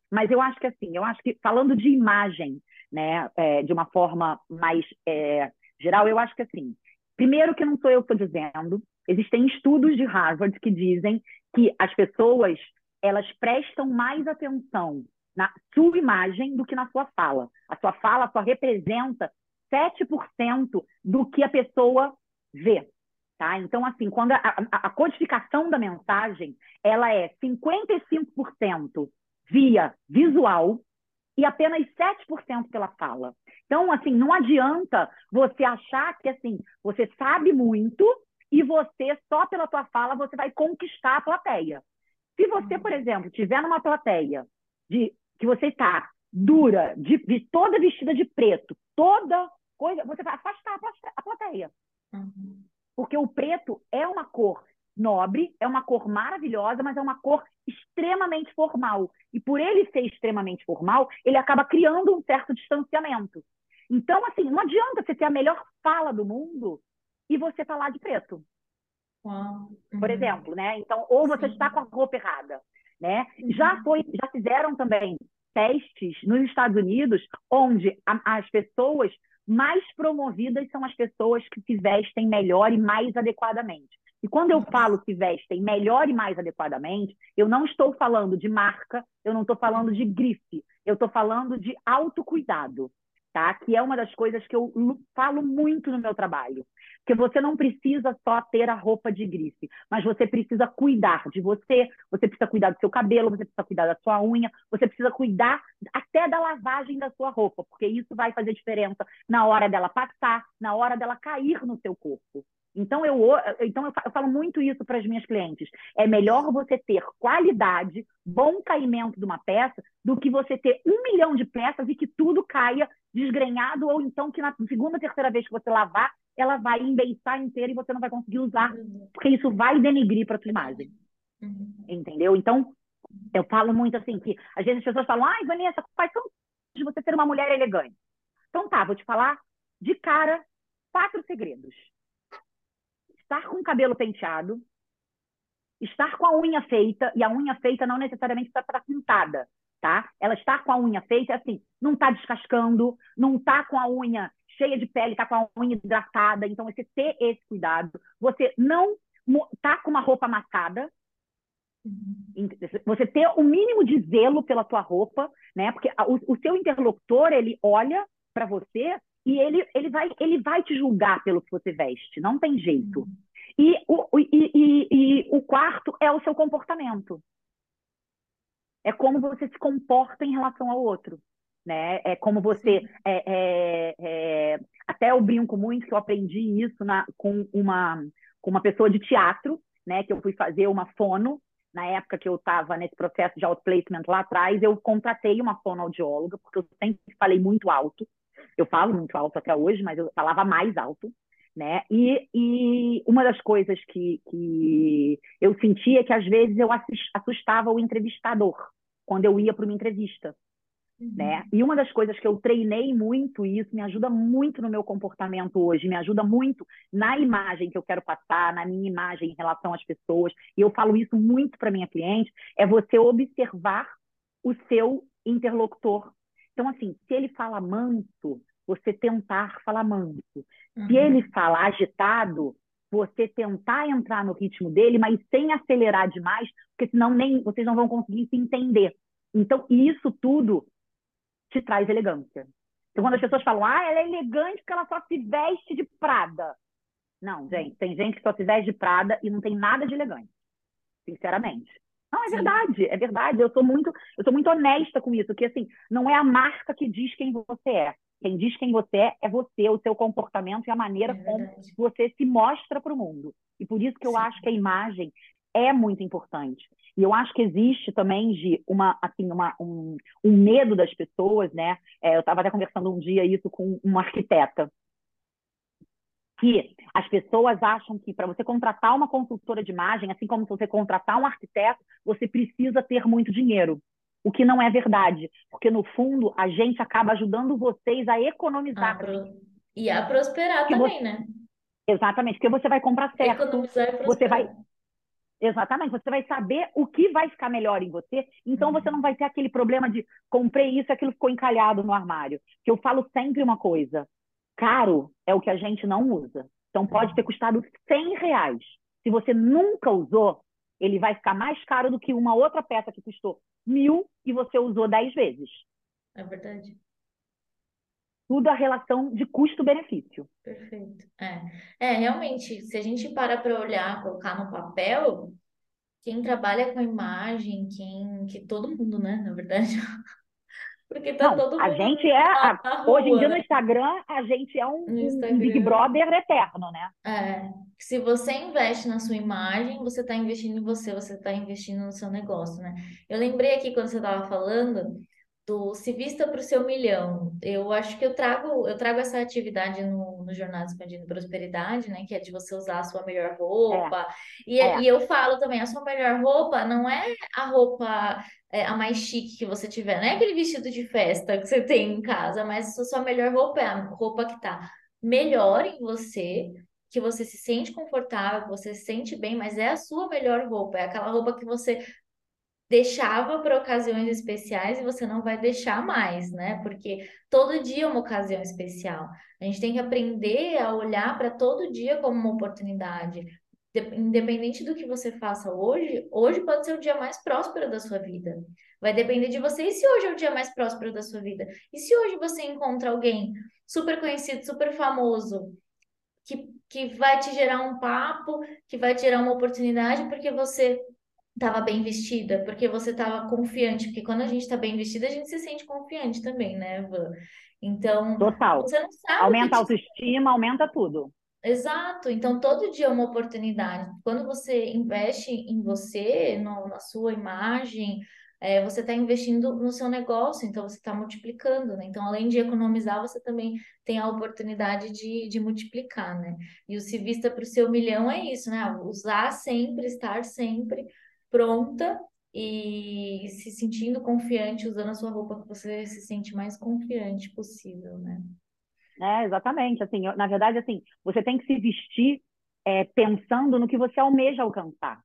B: Mas eu acho que assim, eu acho que falando de imagem, né, é, de uma forma mais é, geral, eu acho que assim, primeiro que não sou eu que estou dizendo, existem estudos de Harvard que dizem que as pessoas elas prestam mais atenção na sua imagem do que na sua fala. A sua fala só representa 7% do que a pessoa vê. Tá? Então, assim, quando a, a, a codificação da mensagem ela é 55% via visual e apenas 7% pela fala. Então, assim, não adianta você achar que assim, você sabe muito e você, só pela tua fala, você vai conquistar a plateia. Se você, por exemplo, tiver numa plateia de que você está dura, de, de, toda vestida de preto, toda coisa, você vai afastar a plateia. Uhum. Porque o preto é uma cor nobre, é uma cor maravilhosa, mas é uma cor extremamente formal. E por ele ser extremamente formal, ele acaba criando um certo distanciamento. Então, assim, não adianta você ter a melhor fala do mundo e você falar de preto. Uhum. Por exemplo, né? Então, ou você Sim. está com a roupa errada, né? Uhum. Já foi, já fizeram também testes nos Estados Unidos onde a, as pessoas mais promovidas são as pessoas que se vestem melhor e mais adequadamente. E quando eu falo se vestem melhor e mais adequadamente, eu não estou falando de marca, eu não estou falando de grife, eu estou falando de autocuidado, tá? Que é uma das coisas que eu falo muito no meu trabalho. Porque você não precisa só ter a roupa de grife, mas você precisa cuidar de você, você precisa cuidar do seu cabelo, você precisa cuidar da sua unha, você precisa cuidar até da lavagem da sua roupa, porque isso vai fazer diferença na hora dela passar, na hora dela cair no seu corpo. Então, eu, então eu falo muito isso para as minhas clientes. É melhor você ter qualidade, bom caimento de uma peça, do que você ter um milhão de peças e que tudo caia desgrenhado, ou então que na segunda, terceira vez que você lavar, ela vai embeiçar inteira e você não vai conseguir usar, porque isso vai denigrir para a tua imagem. Uhum. Entendeu? Então, eu falo muito assim que às vezes as pessoas falam, ai, Vanessa, quais são de você ser uma mulher elegante? Então tá, vou te falar de cara quatro segredos estar com o cabelo penteado, estar com a unha feita, e a unha feita não necessariamente está para pintada, tá? Ela está com a unha feita, assim, não está descascando, não está com a unha cheia de pele, está com a unha hidratada, então você ter esse cuidado, você não tá com uma roupa amassada, uhum. você ter o mínimo de zelo pela tua roupa, né? Porque o, o seu interlocutor, ele olha para você e ele, ele, vai, ele vai te julgar pelo que você veste, não tem jeito. Uhum. E o, e, e, e o quarto é o seu comportamento. É como você se comporta em relação ao outro. Né? É como você. É, é, é... Até eu brinco muito que eu aprendi isso na, com, uma, com uma pessoa de teatro, né? que eu fui fazer uma fono. Na época que eu estava nesse processo de outplacement lá atrás, eu contratei uma fonoaudióloga, porque eu sempre falei muito alto. Eu falo muito alto até hoje, mas eu falava mais alto. Né? E, e uma das coisas que, que eu sentia é que às vezes eu assustava o entrevistador quando eu ia para uma entrevista. Uhum. Né? E uma das coisas que eu treinei muito, e isso me ajuda muito no meu comportamento hoje, me ajuda muito na imagem que eu quero passar, na minha imagem em relação às pessoas, e eu falo isso muito para minha cliente, é você observar o seu interlocutor. Então, assim, se ele fala manso, você tentar falar manso. Uhum. Se ele fala agitado, você tentar entrar no ritmo dele, mas sem acelerar demais, porque senão nem vocês não vão conseguir se entender. Então, isso tudo te traz elegância. Então, quando as pessoas falam, ah, ela é elegante porque ela só se veste de Prada. Não, gente, tem gente que só se veste de Prada e não tem nada de elegante. Sinceramente. Não, é Sim. verdade, é verdade. Eu sou muito, eu sou muito honesta com isso, que assim, não é a marca que diz quem você é. Quem diz quem você é é você, o seu comportamento e a maneira é como você se mostra para o mundo. E por isso que eu Sim. acho que a imagem é muito importante. E eu acho que existe também de uma assim uma, um, um medo das pessoas, né? É, eu estava até conversando um dia isso com uma arquiteta que as pessoas acham que para você contratar uma consultora de imagem, assim como você contratar um arquiteto, você precisa ter muito dinheiro o que não é verdade, porque no fundo a gente acaba ajudando vocês a economizar.
A: pro... E a prosperar também, você... né?
B: Exatamente, porque você vai comprar certo, você vai Exatamente, você vai saber o que vai ficar melhor em você, então uhum. você não vai ter aquele problema de comprei isso e aquilo ficou encalhado no armário. Que eu falo sempre uma coisa: caro é o que a gente não usa. Então pode ter custado 100 reais. Se você nunca usou, ele vai ficar mais caro do que uma outra peça que custou mil e você usou 10 vezes.
A: É verdade.
B: Tudo a relação de custo-benefício.
A: Perfeito. É. é, realmente, se a gente para para olhar, colocar no papel, quem trabalha com imagem, quem, que todo mundo, né, na verdade, Porque tá
B: Não,
A: todo
B: a
A: mundo
B: gente é, a- hoje em dia no? Instagram, a gente é um, um- Big. Brother eterno, né?
A: É, se você investe na sua imagem, você está investindo em você, você está investindo no seu negócio, né? Eu lembrei aqui quando você estava falando do Se Vista para o Seu Milhão. Eu acho que eu trago, eu trago essa atividade no, no Jornada Expandindo Prosperidade, né? Que é de você usar a sua melhor
B: É,
A: roupa. E,
B: é.
A: e eu falo também, a sua melhor roupa não é a roupa é, a mais chique que você tiver, não é aquele vestido de festa que você tem em casa, mas a sua melhor roupa é a roupa que tá melhor em você, que você se sente confortável, que você se sente bem, mas é a sua melhor roupa, é aquela roupa que você deixava para ocasiões especiais e você não vai deixar mais, né? Porque todo dia é uma ocasião especial. A gente tem que aprender a olhar para todo dia como uma oportunidade. De- Independente do que você faça hoje, hoje pode ser o dia mais próspero da sua vida. Vai depender de você. E se hoje é o dia mais próspero da sua vida? E se hoje você encontra alguém super conhecido, super famoso, que, que vai te gerar um papo, que vai te gerar uma oportunidade, porque você estava bem vestida, porque você estava confiante, porque quando a gente está bem vestida, a gente se sente confiante também, né, Van? Então,
B: Total.
A: você não sabe
B: Aumenta a autoestima, aumenta tudo.
A: Exato, então todo dia é uma oportunidade. Quando você investe em você, no- na sua imagem, é, você está investindo no seu negócio, então você está multiplicando, né? Então, além de economizar, você também tem a oportunidade de, de multiplicar, né? E o se vista para o seu milhão é isso, né? Usar sempre, estar sempre pronta e se sentindo confiante, usando a sua roupa que você se sente mais confiante possível, né?
B: É, exatamente. Assim, eu- na verdade, assim, você tem que se vestir é, pensando no que você almeja alcançar.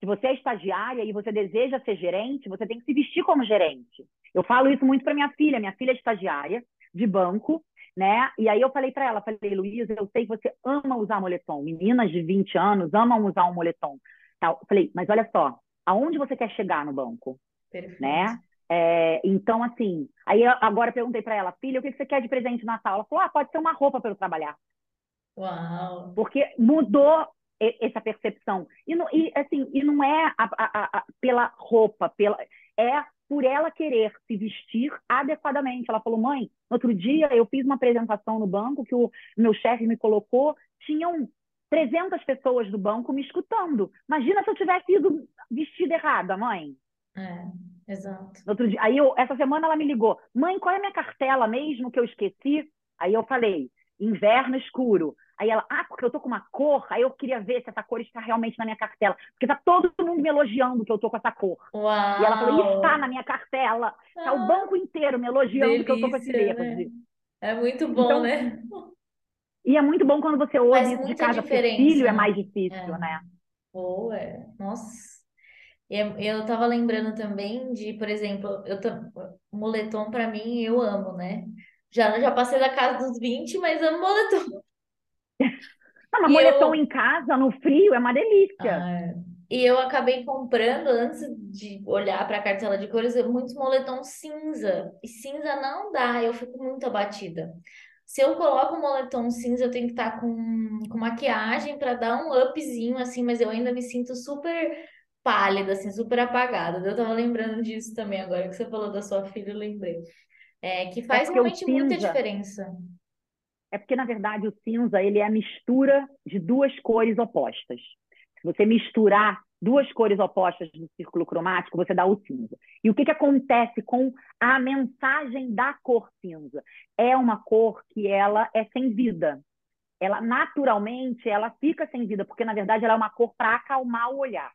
B: Se você é estagiária e você deseja ser gerente, você tem que se vestir como gerente. Eu falo isso muito para minha filha. Minha filha é estagiária de banco, né? E aí eu falei para ela, falei, Luísa, eu sei que você ama usar moletom. Meninas de 20 anos amam usar um moletom. Tal. Eu Falei, mas olha só, aonde você quer chegar no banco,
A: Perfeito.
B: né? É, então, assim, aí eu agora eu perguntei para ela, filha, o que você quer de presente de Natal? Ela falou, ah, pode ser uma roupa para eu trabalhar
A: Uau!
B: porque mudou essa percepção. E, não- e, assim, e não é a- a- a- pela roupa, pela, é por ela querer se vestir adequadamente. Ela falou, mãe, no outro dia eu fiz uma apresentação no banco que o meu chefe me colocou, tinham 300 pessoas do banco me escutando. Imagina se eu tivesse ido vestida errada, mãe.
A: É, exato.
B: Outro dia, aí eu, essa semana ela me ligou, mãe, qual é a minha cartela mesmo que eu esqueci? Aí eu falei, inverno escuro. Aí ela, ah, porque eu tô com uma cor, aí eu queria ver se essa cor está realmente na minha cartela. Porque tá todo mundo me elogiando que eu tô com essa cor. E ela falou,
A: Uau!
B: está na minha cartela. Tá o
A: Ah,
B: banco inteiro me elogiando que eu tô com esse
A: delícia,
B: verde.
A: né? É muito bom,
B: Então,
A: né?
B: E é muito bom quando você ouve isso de casa,
A: diferença,
B: filho é
A: né?
B: mais difícil,
A: É.
B: né?
A: Boa, é. Nossa. Eu tava lembrando também de, por exemplo, eu moletom pra mim eu amo, né? Já já passei da casa dos 20, mas amo moletom. [laughs]
B: Ah, mas
A: E
B: moletom
A: eu
B: em casa, no frio, é uma delícia.
A: Ah, e eu acabei comprando, antes de olhar para a cartela de cores, muitos moletons cinza. E cinza não dá, eu fico muito abatida. Se eu coloco um moletom cinza, eu tenho que estar com, com maquiagem para dar um upzinho, assim, mas eu ainda me sinto super pálida, assim, super apagada. Eu tava lembrando disso também agora que você falou da sua filha, eu lembrei. É, que
B: É
A: faz
B: o
A: realmente muita
B: cinza,
A: diferença.
B: é porque, na verdade, o cinza ele é a mistura de duas cores opostas. Se você misturar duas cores opostas do círculo cromático, você dá o cinza. E o que, que acontece com a mensagem da cor cinza? É uma cor que ela é sem vida. Ela, naturalmente, ela fica sem vida, porque, na verdade, ela é uma cor para acalmar o olhar.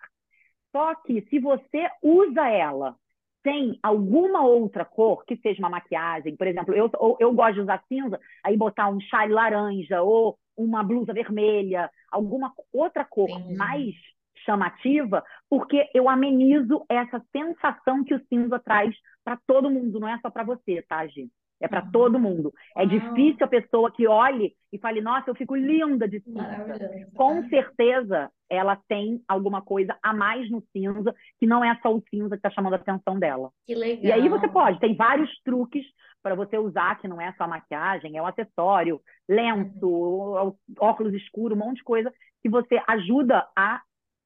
B: Só que se você usa ela sem alguma outra cor, que seja uma maquiagem, por exemplo, eu, eu, gosto de usar cinza, aí botar um chale laranja ou uma blusa vermelha, alguma outra cor
A: Entendi.
B: mais chamativa, porque eu amenizo essa sensação que o cinza traz para todo mundo, não é só para você, tá, Gi? É para
A: Uhum.
B: todo mundo. É
A: Uau.
B: difícil a pessoa que olhe e fale, nossa, eu fico linda de cinza. Com
A: Ah,
B: certeza, ela tem alguma coisa a mais no cinza, que não é só o cinza que está chamando a atenção dela.
A: que
B: E aí você
A: legal.
B: pode, tem vários truques para você usar, que não é só maquiagem, é o acessório, lenço, óculos escuros, um monte de coisa, que você ajuda a,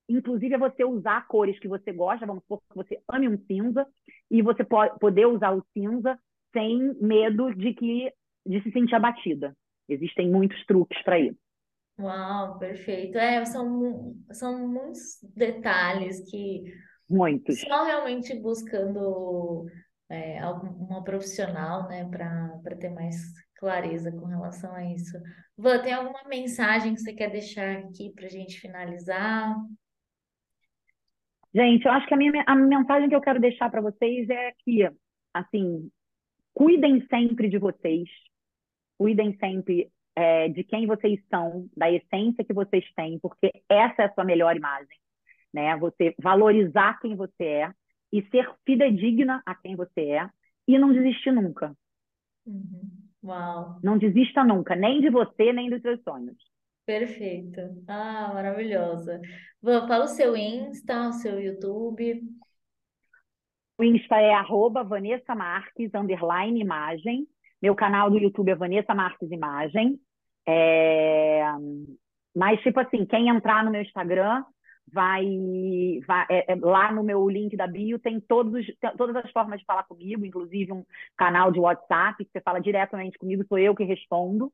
B: inclusive, a você usar cores que você gosta, vamos supor que você ame um cinza, e você pode poder usar o cinza sem medo de que de se sentir abatida. Existem muitos truques para isso.
A: Uau, perfeito. É, são, são muitos detalhes que
B: Muitos.
A: só realmente buscando é, uma profissional, né, para para ter mais clareza com relação a isso. Van, tem alguma mensagem que você quer deixar aqui para a gente finalizar?
B: Gente, eu acho que a minha a mensagem que eu quero deixar para vocês é que, assim, cuidem sempre de vocês, cuidem sempre é, de quem vocês são, da essência que vocês têm, porque essa é a sua melhor imagem, né? Você valorizar quem você é e ser fidedigna a quem você é e não desistir nunca.
A: Uhum. Uau,
B: Não desista nunca, nem de você, nem dos seus sonhos.
A: Perfeito. Ah, maravilhosa. Van, fala o seu Insta, o seu YouTube.
B: O Insta é arroba Vanessa Marques, underline imagem. Meu canal do YouTube é Vanessa Marques Imagem. É, Mas, tipo assim, quem entrar no meu Instagram vai, vai- é- é- lá no meu link da bio tem todos os- tem todas as formas de falar comigo, inclusive um canal de WhatsApp que você fala diretamente comigo, sou eu que respondo.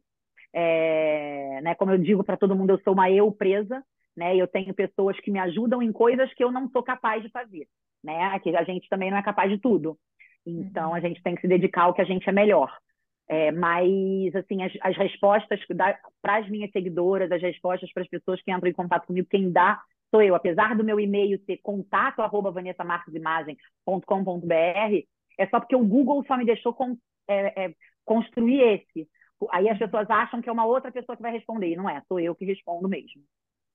B: É, né, como eu digo para todo mundo, eu sou uma eu presa, né? Eu tenho pessoas que me ajudam em coisas que eu não sou capaz de fazer, né? Que a gente também não é capaz de tudo. Então
A: Uhum.
B: a gente tem que se dedicar ao que a gente é melhor. É, mas assim, as, as respostas para as minhas seguidoras, as respostas para as pessoas que entram em contato comigo, quem dá sou eu. Apesar do meu e-mail ser contato arroba vanessamarquesimagem.com.br, é só porque o Google só me deixou é, é, construir esse. Aí as pessoas acham que é uma outra pessoa que vai responder, e não é, sou eu que respondo mesmo.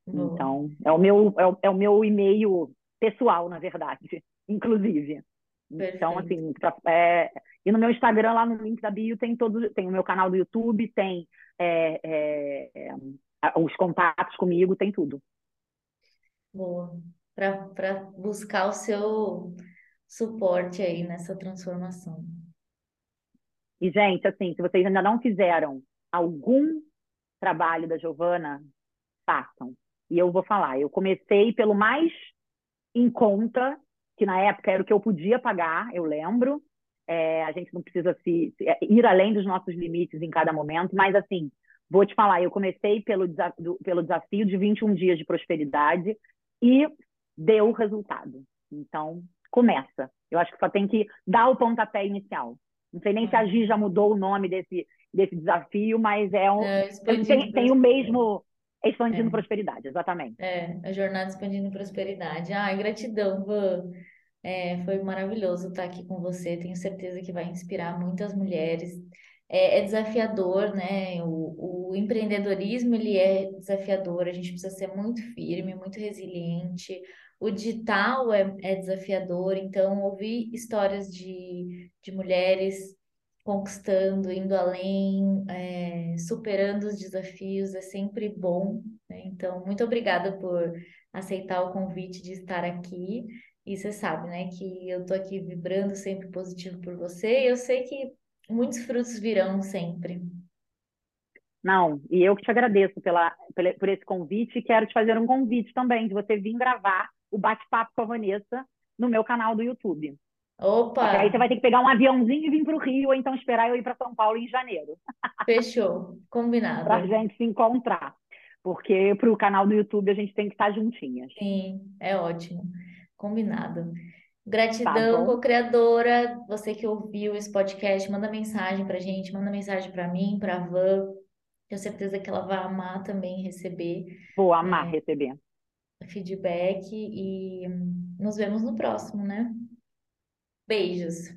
A: Boa.
B: Então, é o meu, é o, é o meu e-mail pessoal, na verdade, [laughs] inclusive. Então,
A: Perfeito.
B: assim, pra- é, e no meu Instagram, lá no link da bio, tem todos, tem o meu canal do YouTube, tem é, é, é, os contatos comigo, tem tudo.
A: Boa. Para buscar o seu suporte aí nessa transformação.
B: E, gente, assim, se vocês ainda não fizeram algum trabalho da Giovana, façam. E eu vou falar, eu comecei pelo mais em conta, que na época era o que eu podia pagar, eu lembro. É, a gente não precisa se, se- é, ir além dos nossos limites em cada momento, mas assim, vou te falar, eu comecei pelo, pelo desafio de 21 dias de prosperidade e deu resultado. Então, começa. Eu acho que só tem que dar o pontapé inicial. Não sei nem se a Gi já mudou o nome desse, desse desafio, mas é um,
A: É,
B: tem, tem o mesmo expandindo
A: É.
B: prosperidade, exatamente.
A: É, a jornada expandindo prosperidade. Ai, gratidão, Van. É, foi maravilhoso estar aqui com você. Tenho certeza que vai inspirar muitas mulheres. É, é desafiador, né? O, o empreendedorismo, ele é desafiador. A gente precisa ser muito firme, muito resiliente. O digital é, é desafiador. Então, ouvir histórias de, de mulheres conquistando, indo além, é, superando os desafios é sempre bom, né? Então, muito obrigada por aceitar o convite de estar aqui. E você sabe, né, que eu tô aqui vibrando sempre positivo por você, e eu sei que muitos frutos virão sempre.
B: Não, e eu que te agradeço pela, pela- por esse convite e quero te fazer um convite também de você vir gravar o bate-papo com a Vanessa no meu canal do YouTube.
A: Opa,
B: Porque aí você vai ter que pegar um aviãozinho e vir para o Rio, ou então esperar eu ir para São Paulo em janeiro,
A: fechou, combinado.
B: para a gente se encontrar. Porque para o canal do YouTube a gente tem que estar juntinhas.
A: Sim, é ótimo. Combinado.
B: Tá
A: Gratidão,
B: bom?
A: co-criadora. Você que ouviu esse podcast, manda mensagem pra gente, manda mensagem pra mim, pra Van. Tenho certeza que ela vai amar também receber
B: Vou amar
A: É.
B: receber.
A: Feedback e nos vemos no próximo, né? Beijos.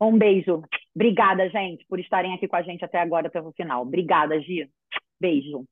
B: Um beijo. Obrigada, gente, por estarem aqui com a gente até agora, até o final. Obrigada, Gi. Beijo.